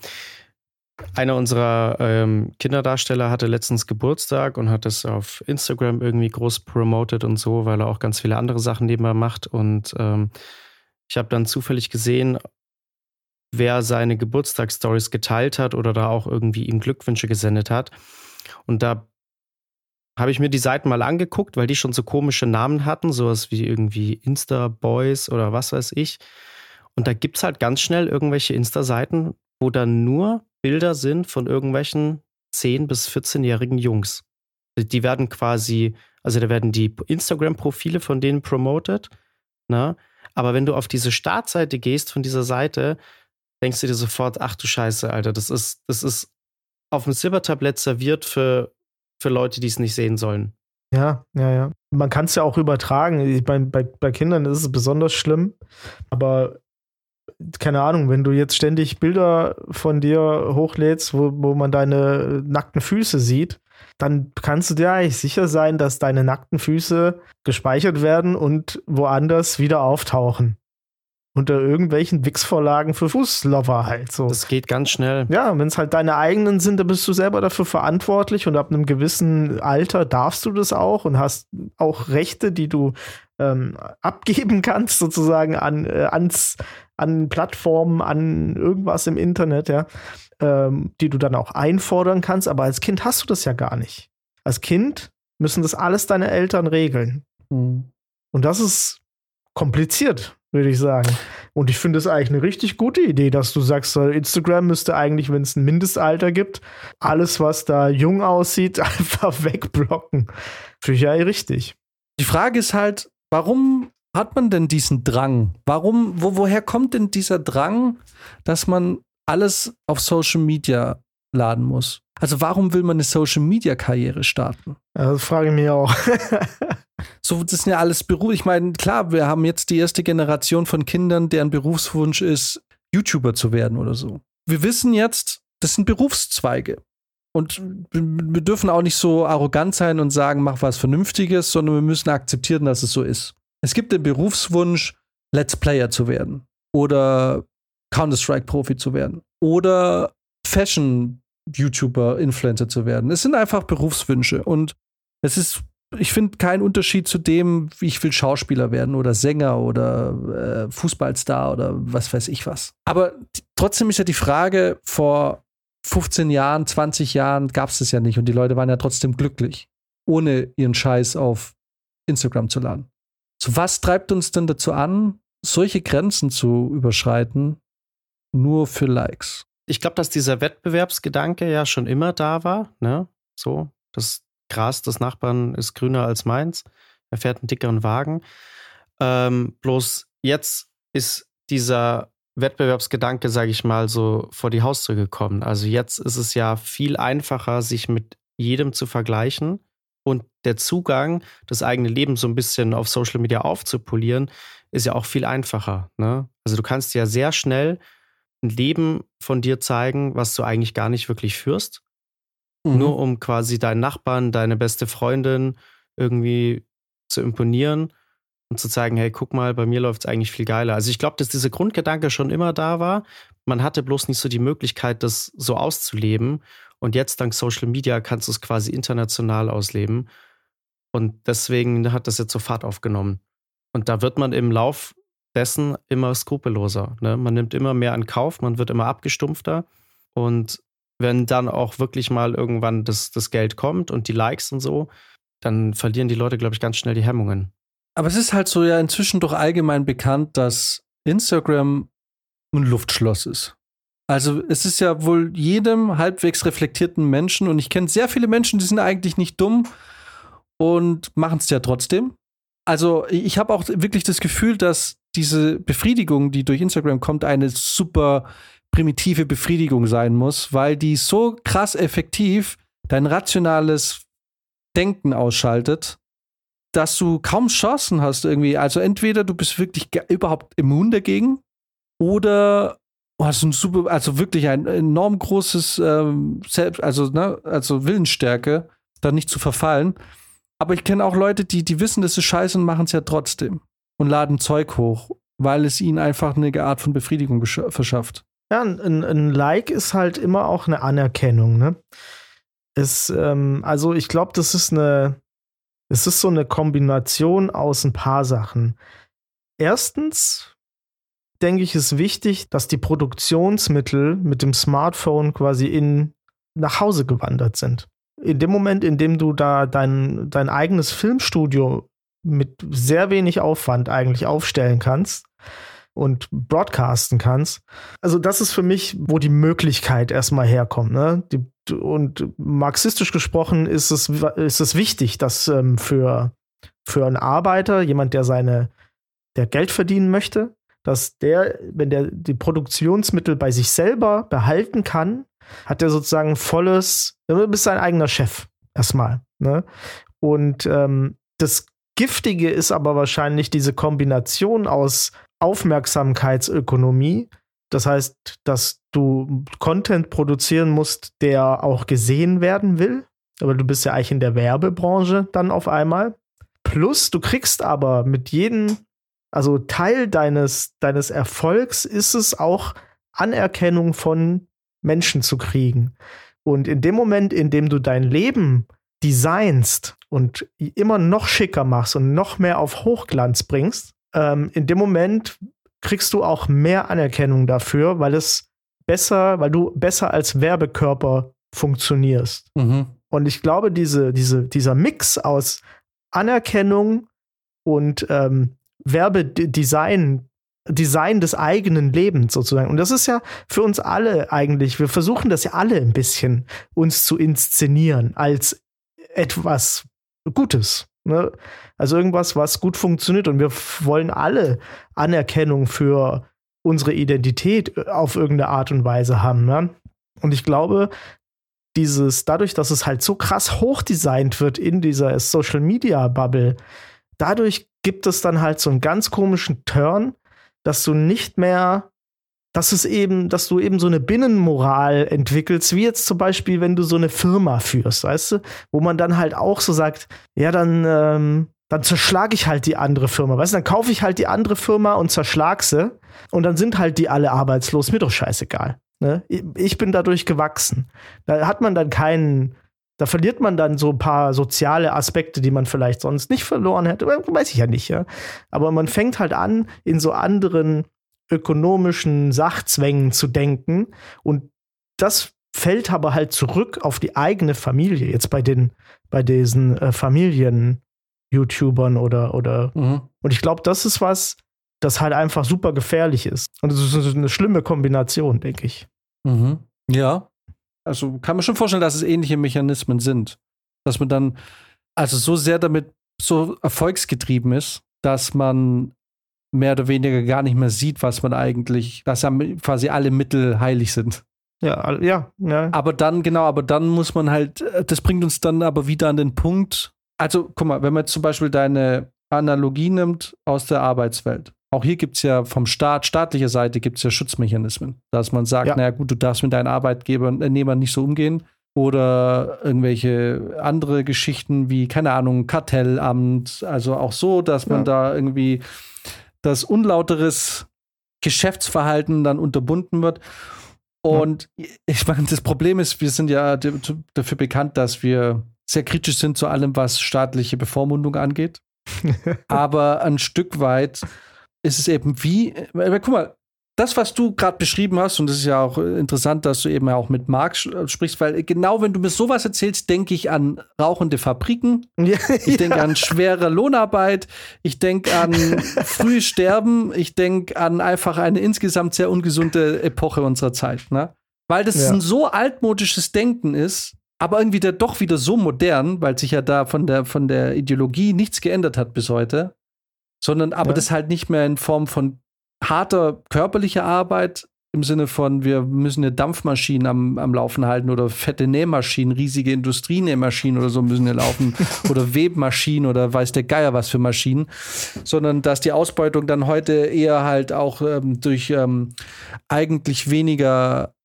einer unserer ähm, Kinderdarsteller hatte letztens Geburtstag und hat das auf Instagram irgendwie groß promoted und so, weil er auch ganz viele andere Sachen nebenbei macht. Und ähm, ich habe dann zufällig gesehen, wer seine Geburtstagsstories geteilt hat oder da auch irgendwie ihm Glückwünsche gesendet hat. Und da habe ich mir die Seiten mal angeguckt, weil die schon so komische Namen hatten, sowas wie irgendwie Insta-Boys oder was weiß ich. Und da gibt es halt ganz schnell irgendwelche Insta-Seiten, wo dann nur Bilder sind von irgendwelchen 10- bis 14-jährigen Jungs. Die werden quasi, also da werden die Instagram-Profile von denen promoted, ne? Aber wenn du auf diese Startseite gehst von dieser Seite, denkst du dir sofort, ach du Scheiße, Alter, das ist, das ist auf dem Silbertablett serviert für, für Leute, die es nicht sehen sollen. Ja, ja, ja. Man kann es ja auch übertragen. Ich mein, bei, bei Kindern ist es besonders schlimm. Aber keine Ahnung, wenn du jetzt ständig Bilder von dir hochlädst, wo, wo man deine nackten Füße sieht, dann kannst du dir eigentlich sicher sein, dass deine nackten Füße gespeichert werden und woanders wieder auftauchen. Unter irgendwelchen Wix-Vorlagen für Fußlover halt so. Das geht ganz schnell. Ja, wenn es halt deine eigenen sind, dann bist du selber dafür verantwortlich und ab einem gewissen Alter darfst du das auch und hast auch Rechte, die du ähm, abgeben kannst, sozusagen an, äh, ans, an Plattformen, an irgendwas im Internet, ja, ähm, die du dann auch einfordern kannst. Aber als Kind hast du das ja gar nicht. Als Kind müssen das alles deine Eltern regeln. Und das ist kompliziert, würde ich sagen. Und ich finde es eigentlich eine richtig gute Idee, dass du sagst, Instagram müsste eigentlich, wenn es ein Mindestalter gibt, alles, was da jung aussieht, (laughs) einfach wegblocken. Finde ich ja richtig. Die Frage ist halt, warum hat man denn diesen Drang? Warum, wo, woher kommt denn dieser Drang, dass man alles auf Social Media laden muss? Also warum will man eine Social Media Karriere starten? Das frage ich mich auch. (laughs) so, das sind ja alles Berufe. Ich meine, klar, wir haben jetzt die erste Generation von Kindern, deren Berufswunsch ist, YouTuber zu werden oder so. Wir wissen jetzt, das sind Berufszweige. Und wir dürfen auch nicht so arrogant sein und sagen, mach was Vernünftiges, sondern wir müssen akzeptieren, dass es so ist. Es gibt den Berufswunsch, Let's Player zu werden oder Counter-Strike-Profi zu werden oder Fashion-YouTuber, Influencer zu werden. Es sind einfach Berufswünsche und es ist, ich finde, kein Unterschied zu dem, wie ich will Schauspieler werden oder Sänger oder äh, Fußballstar oder was weiß ich was. Aber trotzdem ist ja die Frage, vor 15 Jahren, 20 Jahren gab es das ja nicht und die Leute waren ja trotzdem glücklich, ohne ihren Scheiß auf Instagram zu laden. So, was treibt uns denn dazu an, solche Grenzen zu überschreiten, nur für Likes? Ich glaube, dass dieser Wettbewerbsgedanke ja schon immer da war. Ne? So, das Gras des Nachbarn ist grüner als meins. Er fährt einen dickeren Wagen. Ähm, bloß jetzt ist dieser Wettbewerbsgedanke, sage ich mal, so vor die Haustür gekommen. Also jetzt ist es ja viel einfacher, sich mit jedem zu vergleichen und der Zugang, das eigene Leben so ein bisschen auf Social Media aufzupolieren, ist ja auch viel einfacher. Ne? Also du kannst ja sehr schnell ein Leben von dir zeigen, was du eigentlich gar nicht wirklich führst. Mhm. Nur um quasi deinen Nachbarn, deine beste Freundin irgendwie zu imponieren und zu zeigen, hey, guck mal, bei mir läuft es eigentlich viel geiler. Also ich glaube, dass dieser Grundgedanke schon immer da war. Man hatte bloß nicht so die Möglichkeit, das so auszuleben. Und jetzt dank Social Media kannst du es quasi international ausleben. Und deswegen hat das jetzt so Fahrt aufgenommen. Und da wird man im Lauf dessen immer skrupelloser. Ne? Man nimmt immer mehr an Kauf, man wird immer abgestumpfter. Und wenn dann auch wirklich mal irgendwann das, das Geld kommt und die Likes und so, dann verlieren die Leute, glaube ich, ganz schnell die Hemmungen. Aber es ist halt so ja inzwischen doch allgemein bekannt, dass Instagram ein Luftschloss ist. Also es ist ja wohl jedem halbwegs reflektierten Menschen und ich kenne sehr viele Menschen, die sind eigentlich nicht dumm und machen es ja trotzdem. Also ich habe auch wirklich das Gefühl, dass diese Befriedigung, die durch Instagram kommt, eine super primitive Befriedigung sein muss, weil die so krass effektiv dein rationales Denken ausschaltet dass du kaum Chancen hast irgendwie. Also entweder du bist wirklich überhaupt immun dagegen oder hast ein super, also wirklich ein enorm großes ähm, Selbst, also, ne, also Willensstärke, da nicht zu verfallen. Aber ich kenne auch Leute, die, die wissen, das ist scheiße und machen es ja trotzdem und laden Zeug hoch, weil es ihnen einfach eine Art von Befriedigung verschafft. Ja, ein, ein Like ist halt immer auch eine Anerkennung, ne? Es, ähm, also ich glaube, das ist eine, es ist so eine Kombination aus ein paar Sachen. Erstens denke ich, ist wichtig, dass die Produktionsmittel mit dem Smartphone quasi in nach Hause gewandert sind. In dem Moment, in dem du da dein, dein eigenes Filmstudio mit sehr wenig Aufwand eigentlich aufstellen kannst und broadcasten kannst. Also das ist für mich, wo die Möglichkeit erstmal herkommt. Ne? Die und marxistisch gesprochen ist es, ist es wichtig, dass ähm, für, für einen Arbeiter, jemand, der seine, der Geld verdienen möchte, dass der, wenn der die Produktionsmittel bei sich selber behalten kann, hat er sozusagen volles, du bist sein eigener Chef erstmal. Ne? Und ähm, das Giftige ist aber wahrscheinlich diese Kombination aus Aufmerksamkeitsökonomie das heißt, dass du Content produzieren musst, der auch gesehen werden will. Aber du bist ja eigentlich in der Werbebranche dann auf einmal. Plus, du kriegst aber mit jedem, also Teil deines, deines Erfolgs ist es auch Anerkennung von Menschen zu kriegen. Und in dem Moment, in dem du dein Leben designst und immer noch schicker machst und noch mehr auf Hochglanz bringst, ähm, in dem Moment kriegst du auch mehr Anerkennung dafür, weil es besser, weil du besser als Werbekörper funktionierst. Mhm. Und ich glaube, diese, diese, dieser Mix aus Anerkennung und ähm, Werbedesign Design des eigenen Lebens sozusagen. Und das ist ja für uns alle eigentlich, wir versuchen das ja alle ein bisschen uns zu inszenieren als etwas Gutes. Ne? Also irgendwas, was gut funktioniert. Und wir wollen alle Anerkennung für unsere Identität äh, auf irgendeine Art und Weise haben. Ne? Und ich glaube, dieses, dadurch, dass es halt so krass hochdesignt wird in dieser Social Media Bubble, dadurch gibt es dann halt so einen ganz komischen Turn, dass du nicht mehr, dass es eben, dass du eben so eine Binnenmoral entwickelst, wie jetzt zum Beispiel, wenn du so eine Firma führst, weißt du, wo man dann halt auch so sagt, ja, dann, ähm, dann zerschlage ich halt die andere Firma, weißt du, dann kaufe ich halt die andere Firma und zerschlag sie und dann sind halt die alle arbeitslos, mir doch scheißegal. Ne? Ich bin dadurch gewachsen. Da hat man dann keinen, da verliert man dann so ein paar soziale Aspekte, die man vielleicht sonst nicht verloren hätte. Weiß ich ja nicht, ja. Aber man fängt halt an, in so anderen ökonomischen Sachzwängen zu denken. Und das fällt aber halt zurück auf die eigene Familie. Jetzt bei den, bei diesen äh, Familien-YouTubern oder, oder. Mhm. Und ich glaube, das ist was, das halt einfach super gefährlich ist. Und das ist eine schlimme Kombination, denke ich. Mhm. Ja, also kann man schon vorstellen, dass es ähnliche Mechanismen sind. Dass man dann also so sehr damit so erfolgsgetrieben ist, dass man mehr oder weniger gar nicht mehr sieht, was man eigentlich, dass ja quasi alle Mittel heilig sind. Ja, ja, ja. Aber dann, genau, aber dann muss man halt, äh, das bringt uns dann aber wieder an den Punkt. Also, guck mal, wenn man jetzt zum Beispiel deine Analogie nimmt aus der Arbeitswelt. Auch hier gibt es ja vom Staat, staatlicher Seite gibt es ja Schutzmechanismen, dass man sagt, ja. naja gut, du darfst mit deinen Arbeitgebern, Arbeitnehmern nicht so umgehen. Oder irgendwelche andere Geschichten wie, keine Ahnung, Kartellamt. Also auch so, dass man ja. da irgendwie das unlauteres Geschäftsverhalten dann unterbunden wird. Und ja. ich meine, das Problem ist, wir sind ja dafür bekannt, dass wir sehr kritisch sind zu allem, was staatliche Bevormundung angeht. (laughs) Aber ein Stück weit ist es eben wie, weil, guck mal, das, was du gerade beschrieben hast, und das ist ja auch interessant, dass du eben auch mit Marc äh, sprichst, weil genau wenn du mir sowas erzählst, denke ich an rauchende Fabriken, ja, ich denke (laughs) ja. an schwere Lohnarbeit, ich denke an (laughs) früh Sterben, ich denke an einfach eine insgesamt sehr ungesunde Epoche unserer Zeit, ne? Weil das ja. ein so altmodisches Denken ist, aber irgendwie der doch wieder so modern, weil sich ja da von der, von der Ideologie nichts geändert hat bis heute sondern aber das halt nicht mehr in Form von harter körperlicher Arbeit im Sinne von, wir müssen eine Dampfmaschine am, am Laufen halten oder fette Nähmaschinen, riesige Industrienähmaschinen oder so müssen hier laufen (laughs) oder Webmaschinen oder weiß der Geier was für Maschinen, sondern dass die Ausbeutung dann heute eher halt auch ähm, durch ähm, eigentlich weniger,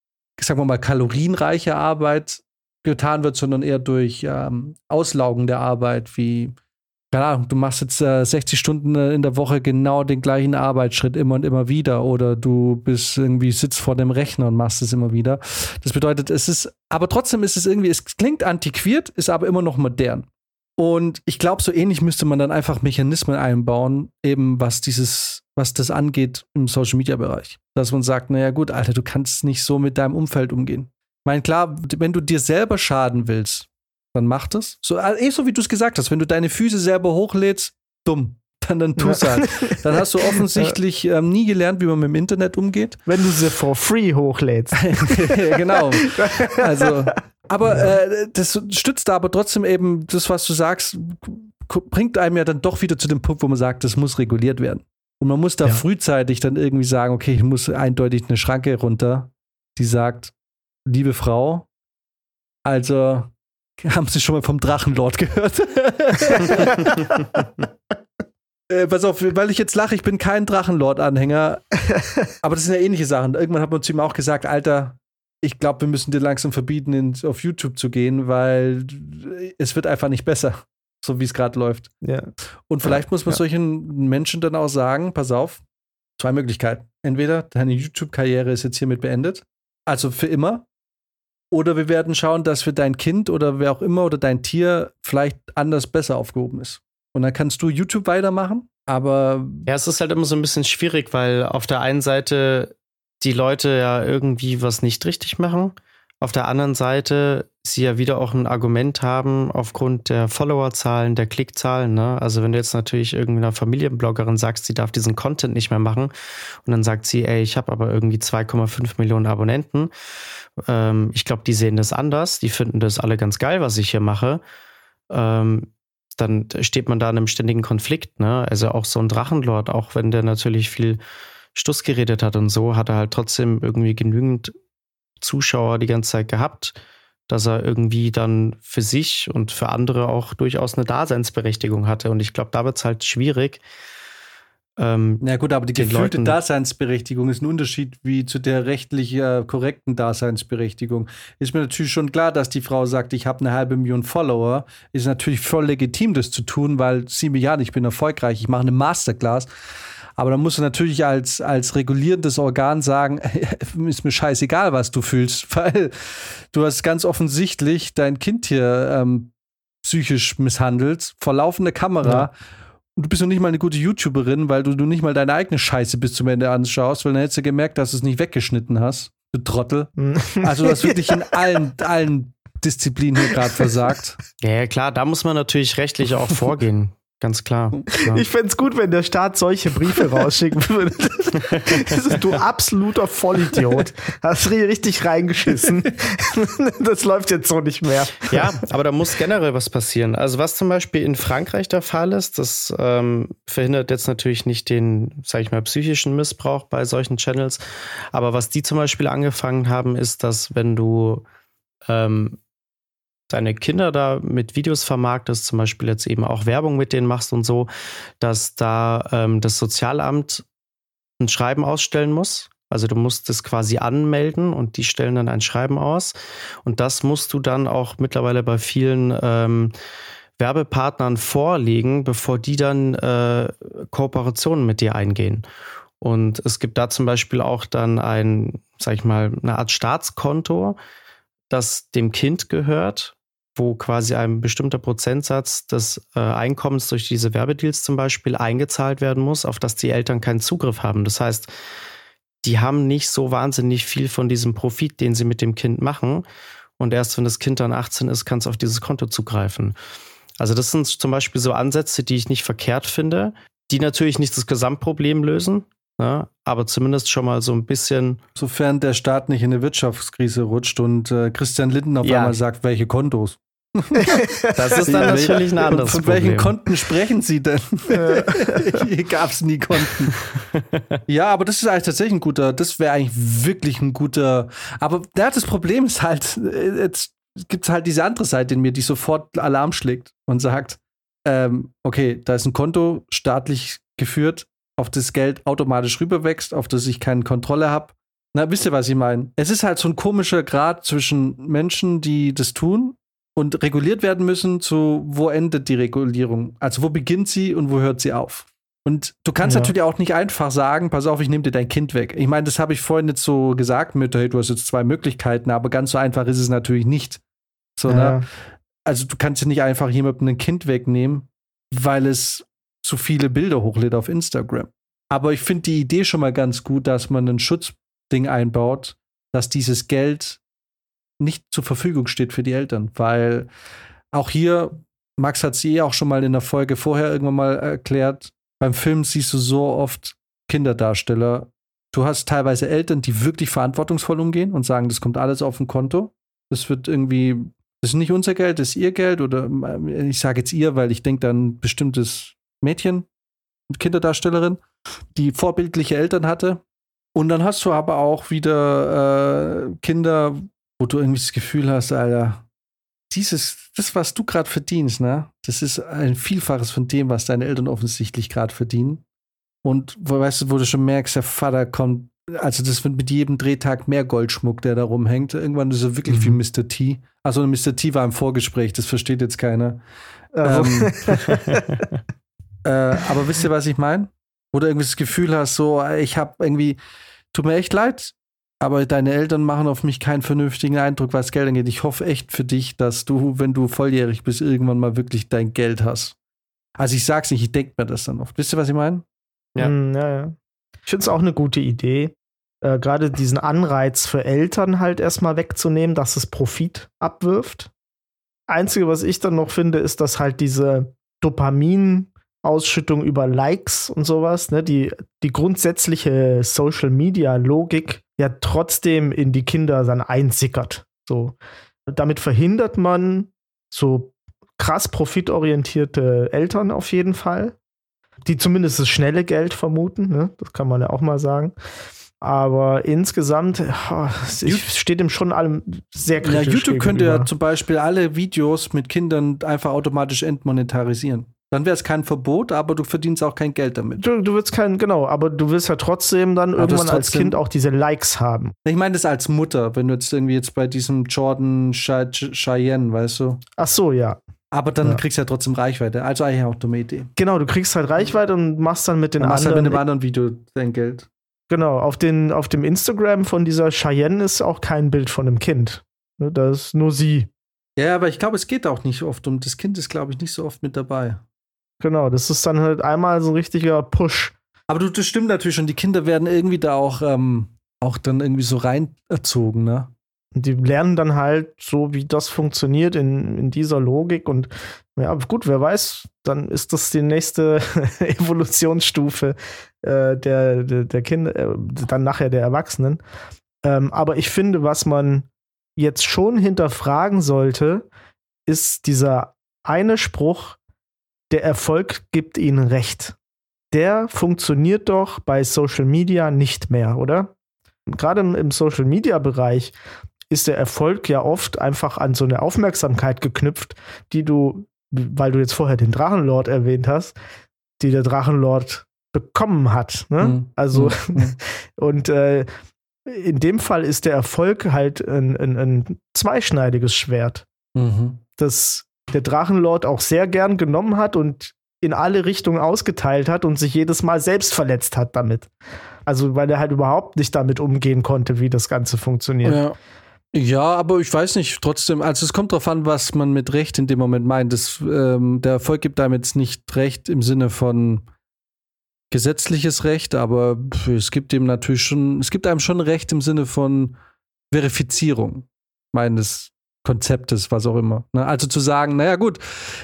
sagen wir mal, kalorienreiche Arbeit getan wird, sondern eher durch ähm, Auslaugen der Arbeit wie keine Ahnung, du machst jetzt äh, 60 Stunden äh, in der Woche genau den gleichen Arbeitsschritt immer und immer wieder oder du bist irgendwie sitzt vor dem Rechner und machst es immer wieder. Das bedeutet, es ist, aber trotzdem ist es irgendwie, es klingt antiquiert, ist aber immer noch modern. Und ich glaube, so ähnlich müsste man dann einfach Mechanismen einbauen, eben was dieses, was das angeht im Social Media Bereich. Dass man sagt, naja, gut, Alter, du kannst nicht so mit deinem Umfeld umgehen. Ich meine, klar, wenn du dir selber schaden willst, dann mach das. So, also, eh so wie du es gesagt hast, wenn du deine Füße selber hochlädst, dumm. (laughs) Dann, dann tu es ja. halt. Dann hast du (laughs) offensichtlich ähm, nie gelernt, wie man mit dem Internet umgeht. Wenn du sie for free hochlädst. (laughs) genau. Also, aber äh, das stützt da aber trotzdem eben das, was du sagst, bringt einem ja dann doch wieder zu dem Punkt, wo man sagt, das muss reguliert werden. Und man muss da ja. frühzeitig dann irgendwie sagen, okay, ich muss eindeutig eine Schranke runter, die sagt, liebe Frau, also (laughs) haben Sie schon mal vom Drachenlord gehört? (laughs) äh, pass auf, weil ich jetzt lache, ich bin kein Drachenlord-Anhänger. Aber das sind ja ähnliche Sachen. Irgendwann hat man zu ihm auch gesagt, Alter, ich glaube, wir müssen dir langsam verbieten, in, auf YouTube zu gehen, weil es wird einfach nicht besser, so wie es gerade läuft. Ja. Und vielleicht muss man ja. solchen Menschen dann auch sagen, pass auf, zwei Möglichkeiten. Entweder deine YouTube-Karriere ist jetzt hiermit beendet, also für immer, oder wir werden schauen, dass für dein Kind oder wer auch immer oder dein Tier vielleicht anders besser aufgehoben ist. Und dann kannst du YouTube weitermachen, aber. Ja, es ist halt immer so ein bisschen schwierig, weil auf der einen Seite die Leute ja irgendwie was nicht richtig machen. auf der anderen Seite sie ja wieder auch ein Argument haben aufgrund der Followerzahlen, der Klickzahlen. Ne? Also wenn du jetzt natürlich irgendeiner Familienbloggerin sagst, sie darf diesen Content nicht mehr machen und dann sagt sie, ey, ich habe aber irgendwie 2,5 Millionen Abonnenten. Ähm, ich glaube, die sehen das anders. Die finden das alle ganz geil, was ich hier mache. Ähm, dann steht man da in einem ständigen Konflikt. Ne? Also auch so ein Drachenlord, auch wenn der natürlich viel Stuss geredet hat und so, hat er halt trotzdem irgendwie genügend Zuschauer die ganze Zeit gehabt, dass er irgendwie dann für sich und für andere auch durchaus eine Daseinsberechtigung hatte. Und ich glaube, da wird es halt schwierig. Ähm, Na gut, aber die gefühlte Leuten Daseinsberechtigung ist ein Unterschied wie zu der rechtlich äh, korrekten Daseinsberechtigung. Ist mir natürlich schon klar, dass die Frau sagt, ich habe eine halbe Million Follower. Ist natürlich voll legitim, das zu tun, weil mich an, ich bin erfolgreich, ich mache eine Masterclass. Aber dann musst du natürlich als, als regulierendes Organ sagen, (laughs) ist mir scheißegal, was du fühlst, (laughs) weil du hast ganz offensichtlich dein Kind hier ähm, psychisch misshandelt, vor laufender Kamera. Ja. Und du bist noch nicht mal eine gute YouTuberin, weil du, du nicht mal deine eigene Scheiße bis zum Ende anschaust, weil dann hättest du gemerkt, dass du es nicht weggeschnitten hast. Du Trottel. Also du hast (laughs) wirklich in allen, allen Disziplinen hier gerade versagt. Ja, klar, da muss man natürlich rechtlich auch vorgehen. Ganz klar. (laughs) Ja. Ich fände es gut, wenn der Staat solche Briefe (laughs) rausschicken würde. (laughs) Das ist du absoluter Vollidiot. Hast richtig reingeschissen. Das läuft jetzt so nicht mehr. Ja, aber da muss generell was passieren. Also was zum Beispiel in Frankreich der Fall ist, das ähm, verhindert jetzt natürlich nicht den, sag ich mal, psychischen Missbrauch bei solchen Channels. Aber was die zum Beispiel angefangen haben, ist, dass wenn du ähm, deine Kinder da mit Videos vermarktest, zum Beispiel jetzt eben auch Werbung mit denen machst und so, dass da ähm, das Sozialamt ein Schreiben ausstellen muss. Also du musst es quasi anmelden und die stellen dann ein Schreiben aus. Und das musst du dann auch mittlerweile bei vielen ähm, Werbepartnern vorlegen, bevor die dann äh, Kooperationen mit dir eingehen. Und es gibt da zum Beispiel auch dann ein, sag ich mal, eine Art Staatskonto, das dem Kind gehört wo quasi ein bestimmter Prozentsatz des äh, Einkommens durch diese Werbedeals zum Beispiel eingezahlt werden muss, auf das die Eltern keinen Zugriff haben. Das heißt, die haben nicht so wahnsinnig viel von diesem Profit, den sie mit dem Kind machen. Und erst wenn das Kind dann 18 ist, kann es auf dieses Konto zugreifen. Also das sind zum Beispiel so Ansätze, die ich nicht verkehrt finde, die natürlich nicht das Gesamtproblem lösen, ja, ne, aber zumindest schon mal so ein bisschen. Sofern der Staat nicht in eine Wirtschaftskrise rutscht und äh, Christian Linden auf ja. einmal sagt, welche Kontos. Das ist dann natürlich ein anderes Von welchen Konten sprechen Sie denn? Hier (laughs) gab es nie Konten. Ja, aber das ist eigentlich tatsächlich ein guter, das wäre eigentlich wirklich ein guter. Aber ja, das Problem ist halt, jetzt gibt es halt diese andere Seite in mir, die sofort Alarm schlägt und sagt, ähm, okay, da ist ein Konto staatlich geführt, auf das Geld automatisch rüberwächst, auf das ich keine Kontrolle habe. Na, wisst ihr, was ich meine? Es ist halt so ein komischer Grad zwischen Menschen, die das tun und reguliert werden müssen, zu wo endet die Regulierung? Also wo beginnt sie und wo hört sie auf? Und du kannst ja. natürlich auch nicht einfach sagen, pass auf, ich nehme dir dein Kind weg. Ich meine, das habe ich vorhin jetzt so gesagt mit, hey, du hast jetzt zwei Möglichkeiten, aber ganz so einfach ist es natürlich nicht. So, ne? ja. ne? Also du kannst ja nicht einfach jemandem ein Kind wegnehmen, weil es zu viele Bilder hochlädt auf Instagram. Aber ich finde die Idee schon mal ganz gut, dass man ein Schutzding einbaut, dass dieses Geld nicht zur Verfügung steht für die Eltern, weil auch hier, Max hat sie eh auch schon mal in der Folge vorher irgendwann mal erklärt, beim Film siehst du so oft Kinderdarsteller. Du hast teilweise Eltern, die wirklich verantwortungsvoll umgehen und sagen, das kommt alles auf ein Konto. Das wird irgendwie, das ist nicht unser Geld, das ist ihr Geld oder äh, ich sage jetzt ihr, weil ich denke ein bestimmtes Mädchen, Kinderdarstellerin, die vorbildliche Eltern hatte. Und dann hast du aber auch wieder äh, Kinder, wo du irgendwie das Gefühl hast, Alter, dieses, das, was du gerade verdienst, ne, das ist ein Vielfaches von dem, was deine Eltern offensichtlich gerade verdienen. Und wo, weißt du, wo du schon merkst, der Vater kommt, also das wird mit jedem Drehtag mehr Goldschmuck, der da rumhängt. Irgendwann ist er wirklich mhm. wie Mr. T. Also Mr. T war im Vorgespräch, das versteht jetzt keiner. Ähm, (laughs) äh, aber wisst ihr, was ich meine? Wo du irgendwie das Gefühl hast, so, ich habe irgendwie, tut mir echt leid, aber deine Eltern machen auf mich keinen vernünftigen Eindruck, was Geld angeht. Ich hoffe echt für dich, dass du, wenn du volljährig bist, irgendwann mal wirklich dein Geld hast. Also ich sag's nicht, ich denke mir das dann oft. Wisst ihr, was ich meine? Ja. Mm, ja, ja. Ich finde es auch eine gute Idee. äh, gerade diesen Anreiz für Eltern halt erstmal wegzunehmen, dass es Profit abwirft. Einzige, was ich dann noch finde, ist, dass halt diese Dopamin-Ausschüttung über Likes und sowas, ne, die, die grundsätzliche Social-Media-Logik ja trotzdem in die Kinder dann einsickert. So. Damit verhindert man so krass profitorientierte Eltern auf jeden Fall, die zumindest das schnelle Geld vermuten, ne? das kann man ja auch mal sagen. Aber insgesamt oh, steht ihm schon allem sehr kritisch. Ja, YouTube könnte ja zum Beispiel alle Videos mit Kindern einfach automatisch entmonetarisieren. Dann wäre es kein Verbot, aber du verdienst auch kein Geld damit. Du, du willst kein, genau, aber du willst ja trotzdem dann aber irgendwann als Kind auch diese Likes haben. Ich meine das als Mutter, wenn du jetzt irgendwie jetzt bei diesem Jordan Cheyenne, weißt du? Ach so, ja. Aber dann ja. kriegst du ja trotzdem Reichweite. Also eigentlich auch dumme Idee. Genau, du kriegst halt Reichweite und machst dann mit den machst anderen. Halt mit dem anderen Video dein Geld. Genau, auf, den, auf dem Instagram von dieser Cheyenne ist auch kein Bild von einem Kind. Ne, da ist nur sie. Ja, aber ich glaube, es geht auch nicht oft um. Das Kind ist, glaube ich, nicht so oft mit dabei. Genau, das ist dann halt einmal so ein richtiger Push. Aber du, das stimmt natürlich schon. Die Kinder werden irgendwie da auch, ähm, auch dann irgendwie so rein erzogen, ne? Und die lernen dann halt so, wie das funktioniert in, in dieser Logik. Und ja, gut, wer weiß, dann ist das die nächste (laughs) Evolutionsstufe äh, der, der, der Kinder, äh, dann nachher der Erwachsenen. Ähm, aber ich finde, was man jetzt schon hinterfragen sollte, ist dieser eine Spruch, der Erfolg gibt ihnen recht. Der funktioniert doch bei Social Media nicht mehr, oder? Gerade im Social Media Bereich ist der Erfolg ja oft einfach an so eine Aufmerksamkeit geknüpft, die du, weil du jetzt vorher den Drachenlord erwähnt hast, die der Drachenlord bekommen hat. Ne? Mhm. Also, mhm. (laughs) und äh, in dem Fall ist der Erfolg halt ein, ein, ein zweischneidiges Schwert. Mhm. Das der Drachenlord auch sehr gern genommen hat und in alle Richtungen ausgeteilt hat und sich jedes Mal selbst verletzt hat damit. Also, weil er halt überhaupt nicht damit umgehen konnte, wie das Ganze funktioniert. Ja. Ja, aber ich weiß nicht, trotzdem, also es kommt darauf an, was man mit Recht in dem Moment meint. Das, ähm, der Erfolg gibt jetzt nicht Recht im Sinne von gesetzliches Recht, aber es gibt ihm natürlich schon, es gibt einem schon Recht im Sinne von Verifizierung meines Konzeptes, was auch immer. Ne? Also zu sagen, naja gut,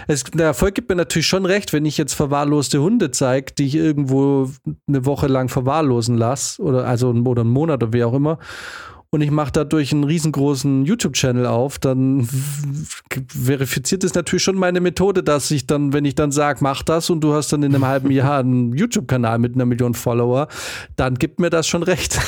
es, der Erfolg gibt mir natürlich schon recht, wenn ich jetzt verwahrloste Hunde zeige, die ich irgendwo eine Woche lang verwahrlosen lasse, oder also oder einen Monat oder wie auch immer und ich mache dadurch einen riesengroßen YouTube-Channel auf, dann verifiziert es natürlich schon meine Methode, dass ich dann, wenn ich dann sage, mach das und du hast dann in einem halben (laughs) Jahr einen YouTube-Kanal mit einer Million Follower, dann gibt mir das schon recht.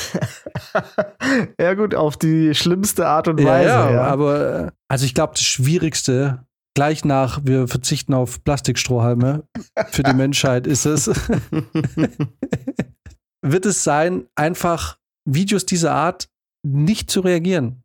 (laughs) ja, gut, auf die schlimmste Art und Weise. Ja, ja, ja. aber also ich glaube, das Schwierigste gleich nach, wir verzichten auf Plastikstrohhalme für die Menschheit, ist es, (laughs) wird es sein, einfach Videos dieser Art nicht zu reagieren.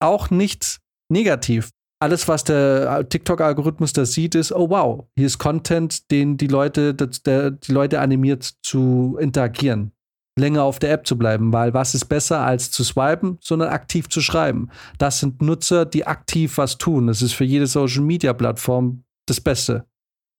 Auch nicht negativ. Alles, was der TikTok-Algorithmus da sieht, ist, oh wow, hier ist Content, den die Leute, der, die Leute animiert zu interagieren. Länger auf der App zu bleiben, weil was ist besser als zu swipen, sondern aktiv zu schreiben. Das sind Nutzer, die aktiv was tun. Das ist für jede Social-Media-Plattform das Beste.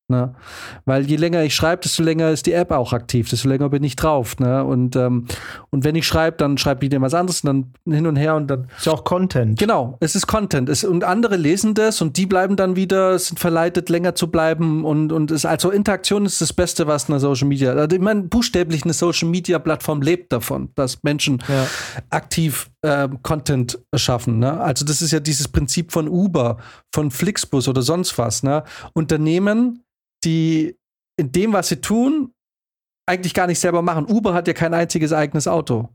Ne? Weil je länger ich schreibe, desto länger ist die App auch aktiv, desto länger bin ich drauf. Ne? Und, ähm, und wenn ich schreibe, dann schreibt die was anderes und dann hin und her und dann. Ist ja auch Content. Genau, es ist Content. Es, und andere lesen das und die bleiben dann wieder, sind verleitet, länger zu bleiben. Und, und es, also Interaktion ist das Beste, was eine Social Media. Also ich meine, buchstäblich eine Social Media Plattform lebt davon, dass Menschen ja. aktiv äh, Content schaffen. Ne? Also das ist ja dieses Prinzip von Uber, von Flixbus oder sonst was. Ne? Unternehmen die in dem, was sie tun, eigentlich gar nicht selber machen. Uber hat ja kein einziges eigenes Auto.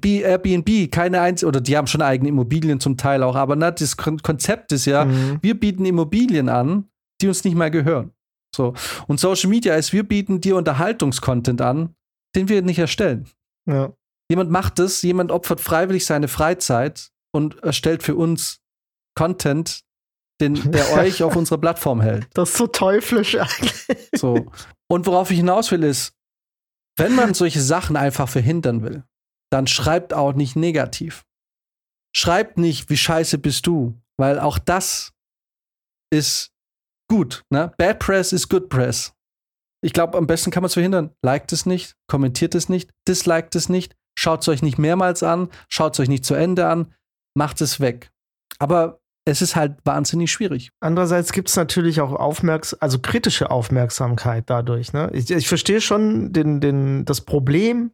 B Airbnb, keine einzige, oder die haben schon eigene Immobilien zum Teil auch, aber na, das Konzept ist ja, mhm. wir bieten Immobilien an, die uns nicht mehr gehören. So. Und Social Media ist, wir bieten dir Unterhaltungskontent an, den wir nicht erstellen. Ja. Jemand macht es, jemand opfert freiwillig seine Freizeit und erstellt für uns Content, den, der (laughs) euch auf unserer Plattform hält. Das ist so teuflisch eigentlich. So. Und worauf ich hinaus will, ist, wenn man solche Sachen einfach verhindern will, dann schreibt auch nicht negativ. Schreibt nicht, wie scheiße bist du, weil auch das ist gut. Ne? Bad Press ist Good Press. Ich glaube, am besten kann man es verhindern. Liked es nicht, kommentiert es nicht, disliked es nicht, schaut es euch nicht mehrmals an, schaut es euch nicht zu Ende an, macht es weg. Aber es ist halt wahnsinnig schwierig. Andererseits gibt es natürlich auch Aufmerks also kritische Aufmerksamkeit dadurch. Ne? Ich, ich verstehe schon den, den, das Problem,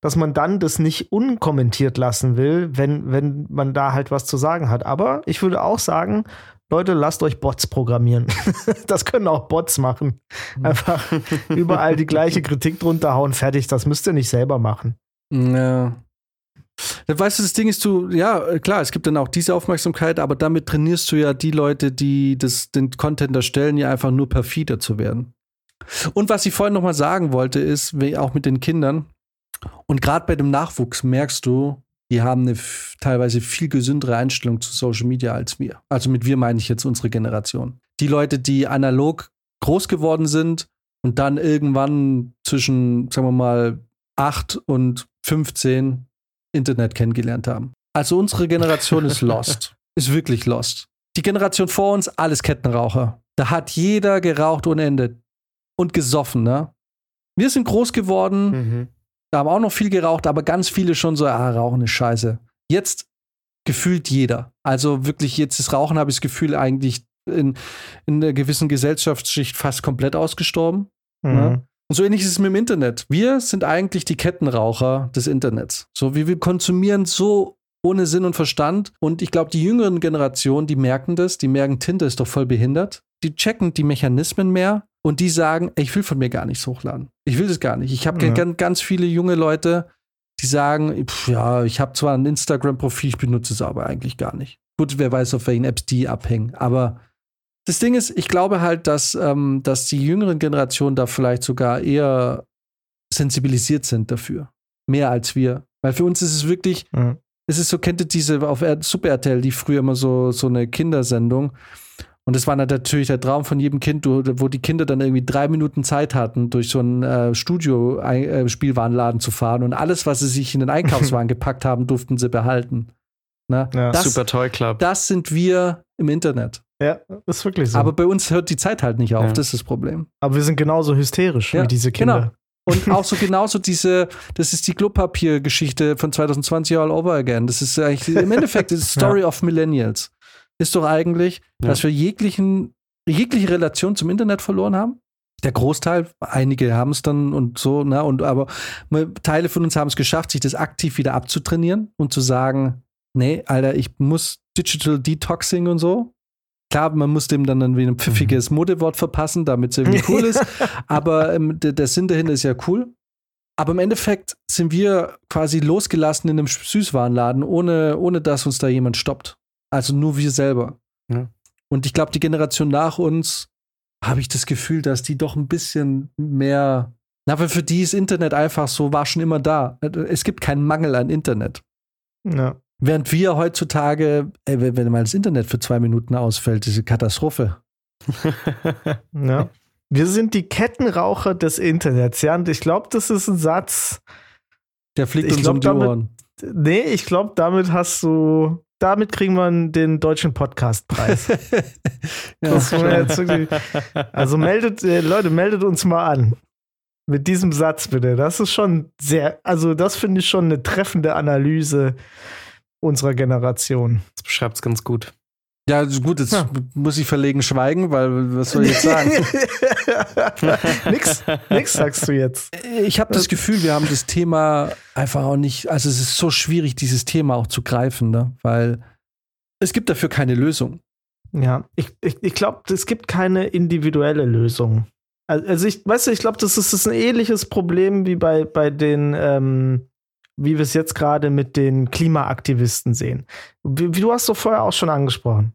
dass man dann das nicht unkommentiert lassen will, wenn, wenn man da halt was zu sagen hat. Aber ich würde auch sagen, Leute, lasst euch Bots programmieren. (laughs) das können auch Bots machen. Hm. Einfach überall die gleiche (laughs) Kritik drunter hauen, fertig. Das müsst ihr nicht selber machen. Ja. Weißt du, das Ding ist, du, ja, klar, es gibt dann auch diese Aufmerksamkeit, aber damit trainierst du ja die Leute, die das, den Content erstellen, ja einfach nur perfider zu werden. Und was ich vorhin noch mal sagen wollte, ist, auch mit den Kindern, und gerade bei dem Nachwuchs merkst du, die haben eine teilweise viel gesündere Einstellung zu Social Media als wir. Also mit wir meine ich jetzt unsere Generation. Die Leute, die analog groß geworden sind und dann irgendwann zwischen, sagen wir mal, 8 und 15 Internet kennengelernt haben. Also unsere Generation ist lost. (laughs) Ist wirklich lost. Die Generation vor uns, alles Kettenraucher. Da hat jeder geraucht ohne Ende. Und gesoffen, ne? Wir sind groß geworden, mhm. da haben auch noch viel geraucht, aber ganz viele schon so, ah, Rauchen ist scheiße. Jetzt gefühlt jeder. Also wirklich, jetzt das Rauchen habe ich das Gefühl, eigentlich in, in einer gewissen Gesellschaftsschicht fast komplett ausgestorben. Ne? Mhm. Ne? Und so ähnlich ist es mit dem Internet. Wir sind eigentlich die Kettenraucher des Internets. So wie wir konsumieren so ohne Sinn und Verstand. Und ich glaube, die jüngeren Generationen, die merken das, die merken, Tinte ist doch voll behindert. Die checken die Mechanismen mehr und die sagen, ich will von mir gar nichts hochladen. Ich will das gar nicht. Ich habe ja. ganz, ganz viele junge Leute, die sagen, pff, ja, ich habe zwar ein Instagram-Profil, ich benutze es aber eigentlich gar nicht. Gut, wer weiß, auf welchen Apps die abhängen. Aber das Ding ist, ich glaube halt, dass, ähm, dass die jüngeren Generationen da vielleicht sogar eher sensibilisiert sind dafür. Mehr als wir. Weil für uns ist es wirklich, mhm. es ist so, kennt ihr diese auf Super RTL, die früher immer so, so eine Kindersendung. Und das war natürlich der Traum von jedem Kind, wo die Kinder dann irgendwie drei Minuten Zeit hatten, durch so einen äh, Studio-Spielwarenladen äh, zu fahren. Und alles, was sie sich in den Einkaufswagen (laughs) gepackt haben, durften sie behalten. Na, ja, das, Super Toy Club. Das sind wir im Internet. Ja, ist wirklich so. Aber bei uns hört die Zeit halt nicht auf, ja. das ist das Problem. Aber wir sind genauso hysterisch ja, wie diese Kinder. Genau. Und (laughs) auch so genauso diese, das ist die Klopapier-Geschichte von 2020 all over again. Das ist eigentlich, im Endeffekt, das (laughs) ist Story ja. of Millennials. Ist doch eigentlich, dass wir jeglichen, jegliche Relation zum Internet verloren haben. Der Großteil, einige haben es dann und so, ne, und aber Teile von uns haben es geschafft, sich das aktiv wieder abzutrainieren und zu sagen, nee, Alter, ich muss Digital Detoxing und so. Klar, man muss dem dann irgendwie ein pfiffiges mhm. Modewort verpassen, damit es irgendwie cool ist. (laughs) Aber ähm, der, der Sinn dahinter ist ja cool. Aber im Endeffekt sind wir quasi losgelassen in einem Süßwarenladen, ohne, ohne dass uns da jemand stoppt. Also nur wir selber. Ja. Und ich glaube, die Generation nach uns, habe ich das Gefühl, dass die doch ein bisschen mehr. Na, weil für die ist Internet einfach so, war schon immer da. Es gibt keinen Mangel an Internet. Ja. Während wir heutzutage, ey, wenn mal das Internet für zwei Minuten ausfällt, diese Katastrophe. (laughs) ja. Wir sind die Kettenraucher des Internets, ja. Und ich glaube, das ist ein Satz. Der fliegt uns glaub, um die damit, Ohren. Nee, ich glaube, damit hast du. Damit kriegen wir den deutschen Podcastpreis. (laughs) ja, also meldet, äh, Leute, meldet uns mal an. Mit diesem Satz bitte. Das ist schon sehr, also das finde ich schon eine treffende Analyse unserer Generation. Das beschreibt es ganz gut. Ja, gut, jetzt ja. muss ich verlegen schweigen, weil was soll ich jetzt sagen? (laughs) (laughs) nix, nix sagst du jetzt. Ich habe das Gefühl, wir haben das Thema einfach auch nicht, also es ist so schwierig, dieses Thema auch zu greifen, ne? weil es gibt dafür keine Lösung. Ja, ich, ich, ich glaube, es gibt keine individuelle Lösung. Also ich, weißt du, ich glaube, das ist, das ist ein ähnliches Problem wie bei, bei den ähm, wie wir es jetzt gerade mit den Klimaaktivisten sehen. Wie, wie, du hast doch vorher auch schon angesprochen.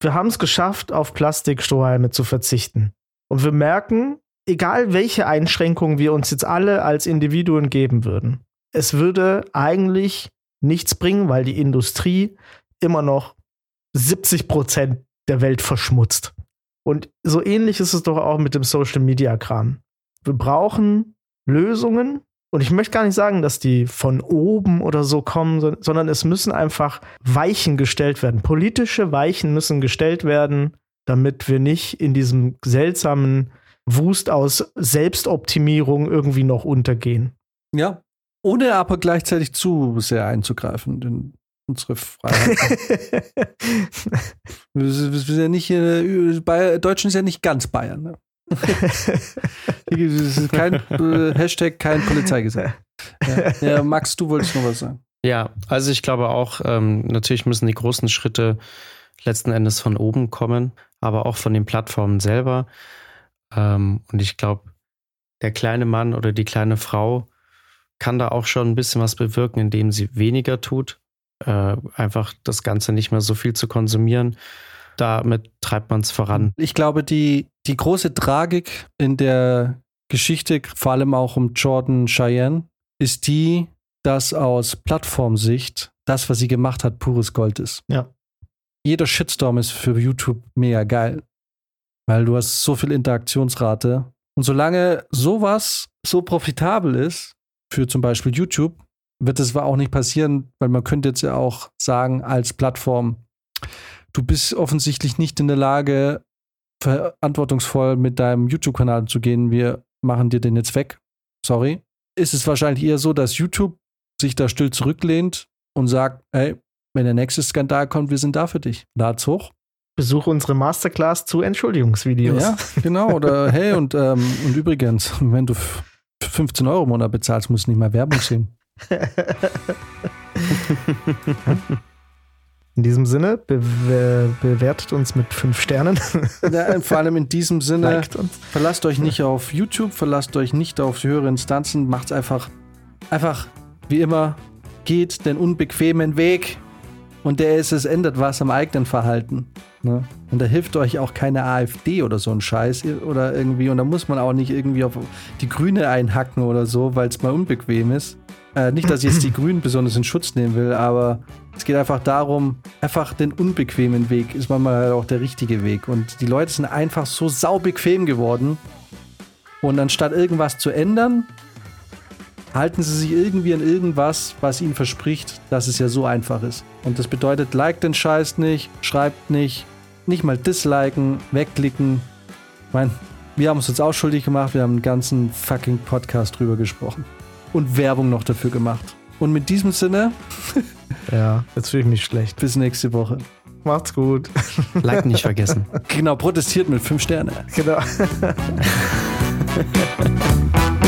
Wir haben es geschafft, auf Plastikstrohhalme zu verzichten. Und wir merken, egal welche Einschränkungen wir uns jetzt alle als Individuen geben würden, es würde eigentlich nichts bringen, weil die Industrie immer noch 70 Prozent der Welt verschmutzt. Und so ähnlich ist es doch auch mit dem Social Media Kram. Wir brauchen Lösungen, und ich möchte gar nicht sagen, dass die von oben oder so kommen, sondern es müssen einfach Weichen gestellt werden. Politische Weichen müssen gestellt werden, damit wir nicht in diesem seltsamen Wust aus Selbstoptimierung irgendwie noch untergehen. Ja, Ohne aber gleichzeitig zu sehr einzugreifen in unsere Freiheit. (laughs) wir, sind ja nicht, äh, Deutschen ist ja nicht ganz Bayern. Ne? Das ist kein äh, Hashtag, kein Polizeigesetz. Ja. ja, Max, du wolltest noch was sagen. Ja, also ich glaube auch, ähm, natürlich müssen die großen Schritte letzten Endes von oben kommen, aber auch von den Plattformen selber. Ähm, und ich glaube, der kleine Mann oder die kleine Frau kann da auch schon ein bisschen was bewirken, indem sie weniger tut. Äh, einfach das Ganze nicht mehr so viel zu konsumieren. Damit treibt man es voran. Ich glaube, die, die große Tragik in der Geschichte, vor allem auch um Jordan Cheyenne, ist die, dass aus Plattformsicht das, was sie gemacht hat, pures Gold ist. Ja. Jeder Shitstorm ist für YouTube mega geil, weil du hast so viel Interaktionsrate. Und solange sowas so profitabel ist, für zum Beispiel YouTube, wird es auch nicht passieren, weil man könnte jetzt ja auch sagen, als Plattform, du bist offensichtlich nicht in der Lage, verantwortungsvoll mit deinem YouTube-Kanal zu gehen. Wir machen dir den jetzt weg. Sorry. Ist es wahrscheinlich eher so, dass YouTube sich da still zurücklehnt und sagt, hey, wenn der nächste Skandal kommt, wir sind da für dich. Lad's hoch. Besuche unsere Masterclass zu Entschuldigungsvideos. Ja, (laughs) genau. Oder hey, und, ähm, und übrigens, wenn du 15 Euro im Monat bezahlst, musst du nicht mal Werbung sehen. (laughs) In diesem Sinne, be bewertet uns mit fünf Sternen. Ja, vor allem in diesem Sinne, verlasst euch nicht auf YouTube, verlasst euch nicht auf höhere Instanzen, macht's einfach, einfach wie immer, geht den unbequemen Weg. Und der ist, es ändert was am eigenen Verhalten. Ne? Und da hilft euch auch keine AfD oder so ein Scheiß oder irgendwie. Und da muss man auch nicht irgendwie auf die Grüne einhacken oder so, weil es mal unbequem ist. Äh, nicht, dass ich jetzt die (clears throat) Grünen besonders in Schutz nehmen will, aber es geht einfach darum, einfach den unbequemen Weg ist manchmal halt auch der richtige Weg. Und die Leute sind einfach so saubequem geworden. Und anstatt irgendwas zu ändern, halten sie sich irgendwie an irgendwas, was ihnen verspricht, dass es ja so einfach ist. Und das bedeutet, like den Scheiß nicht, schreibt nicht, nicht mal disliken, wegklicken. Ich meine, wir haben uns auch schuldig gemacht, wir haben einen ganzen fucking Podcast drüber gesprochen. Und Werbung noch dafür gemacht. Und mit diesem Sinne. (laughs) ja, jetzt fühle ich mich schlecht. Bis nächste Woche. Macht's gut. Like nicht vergessen. (laughs) Genau, protestiert mit fünf Sterne. Genau. (laughs)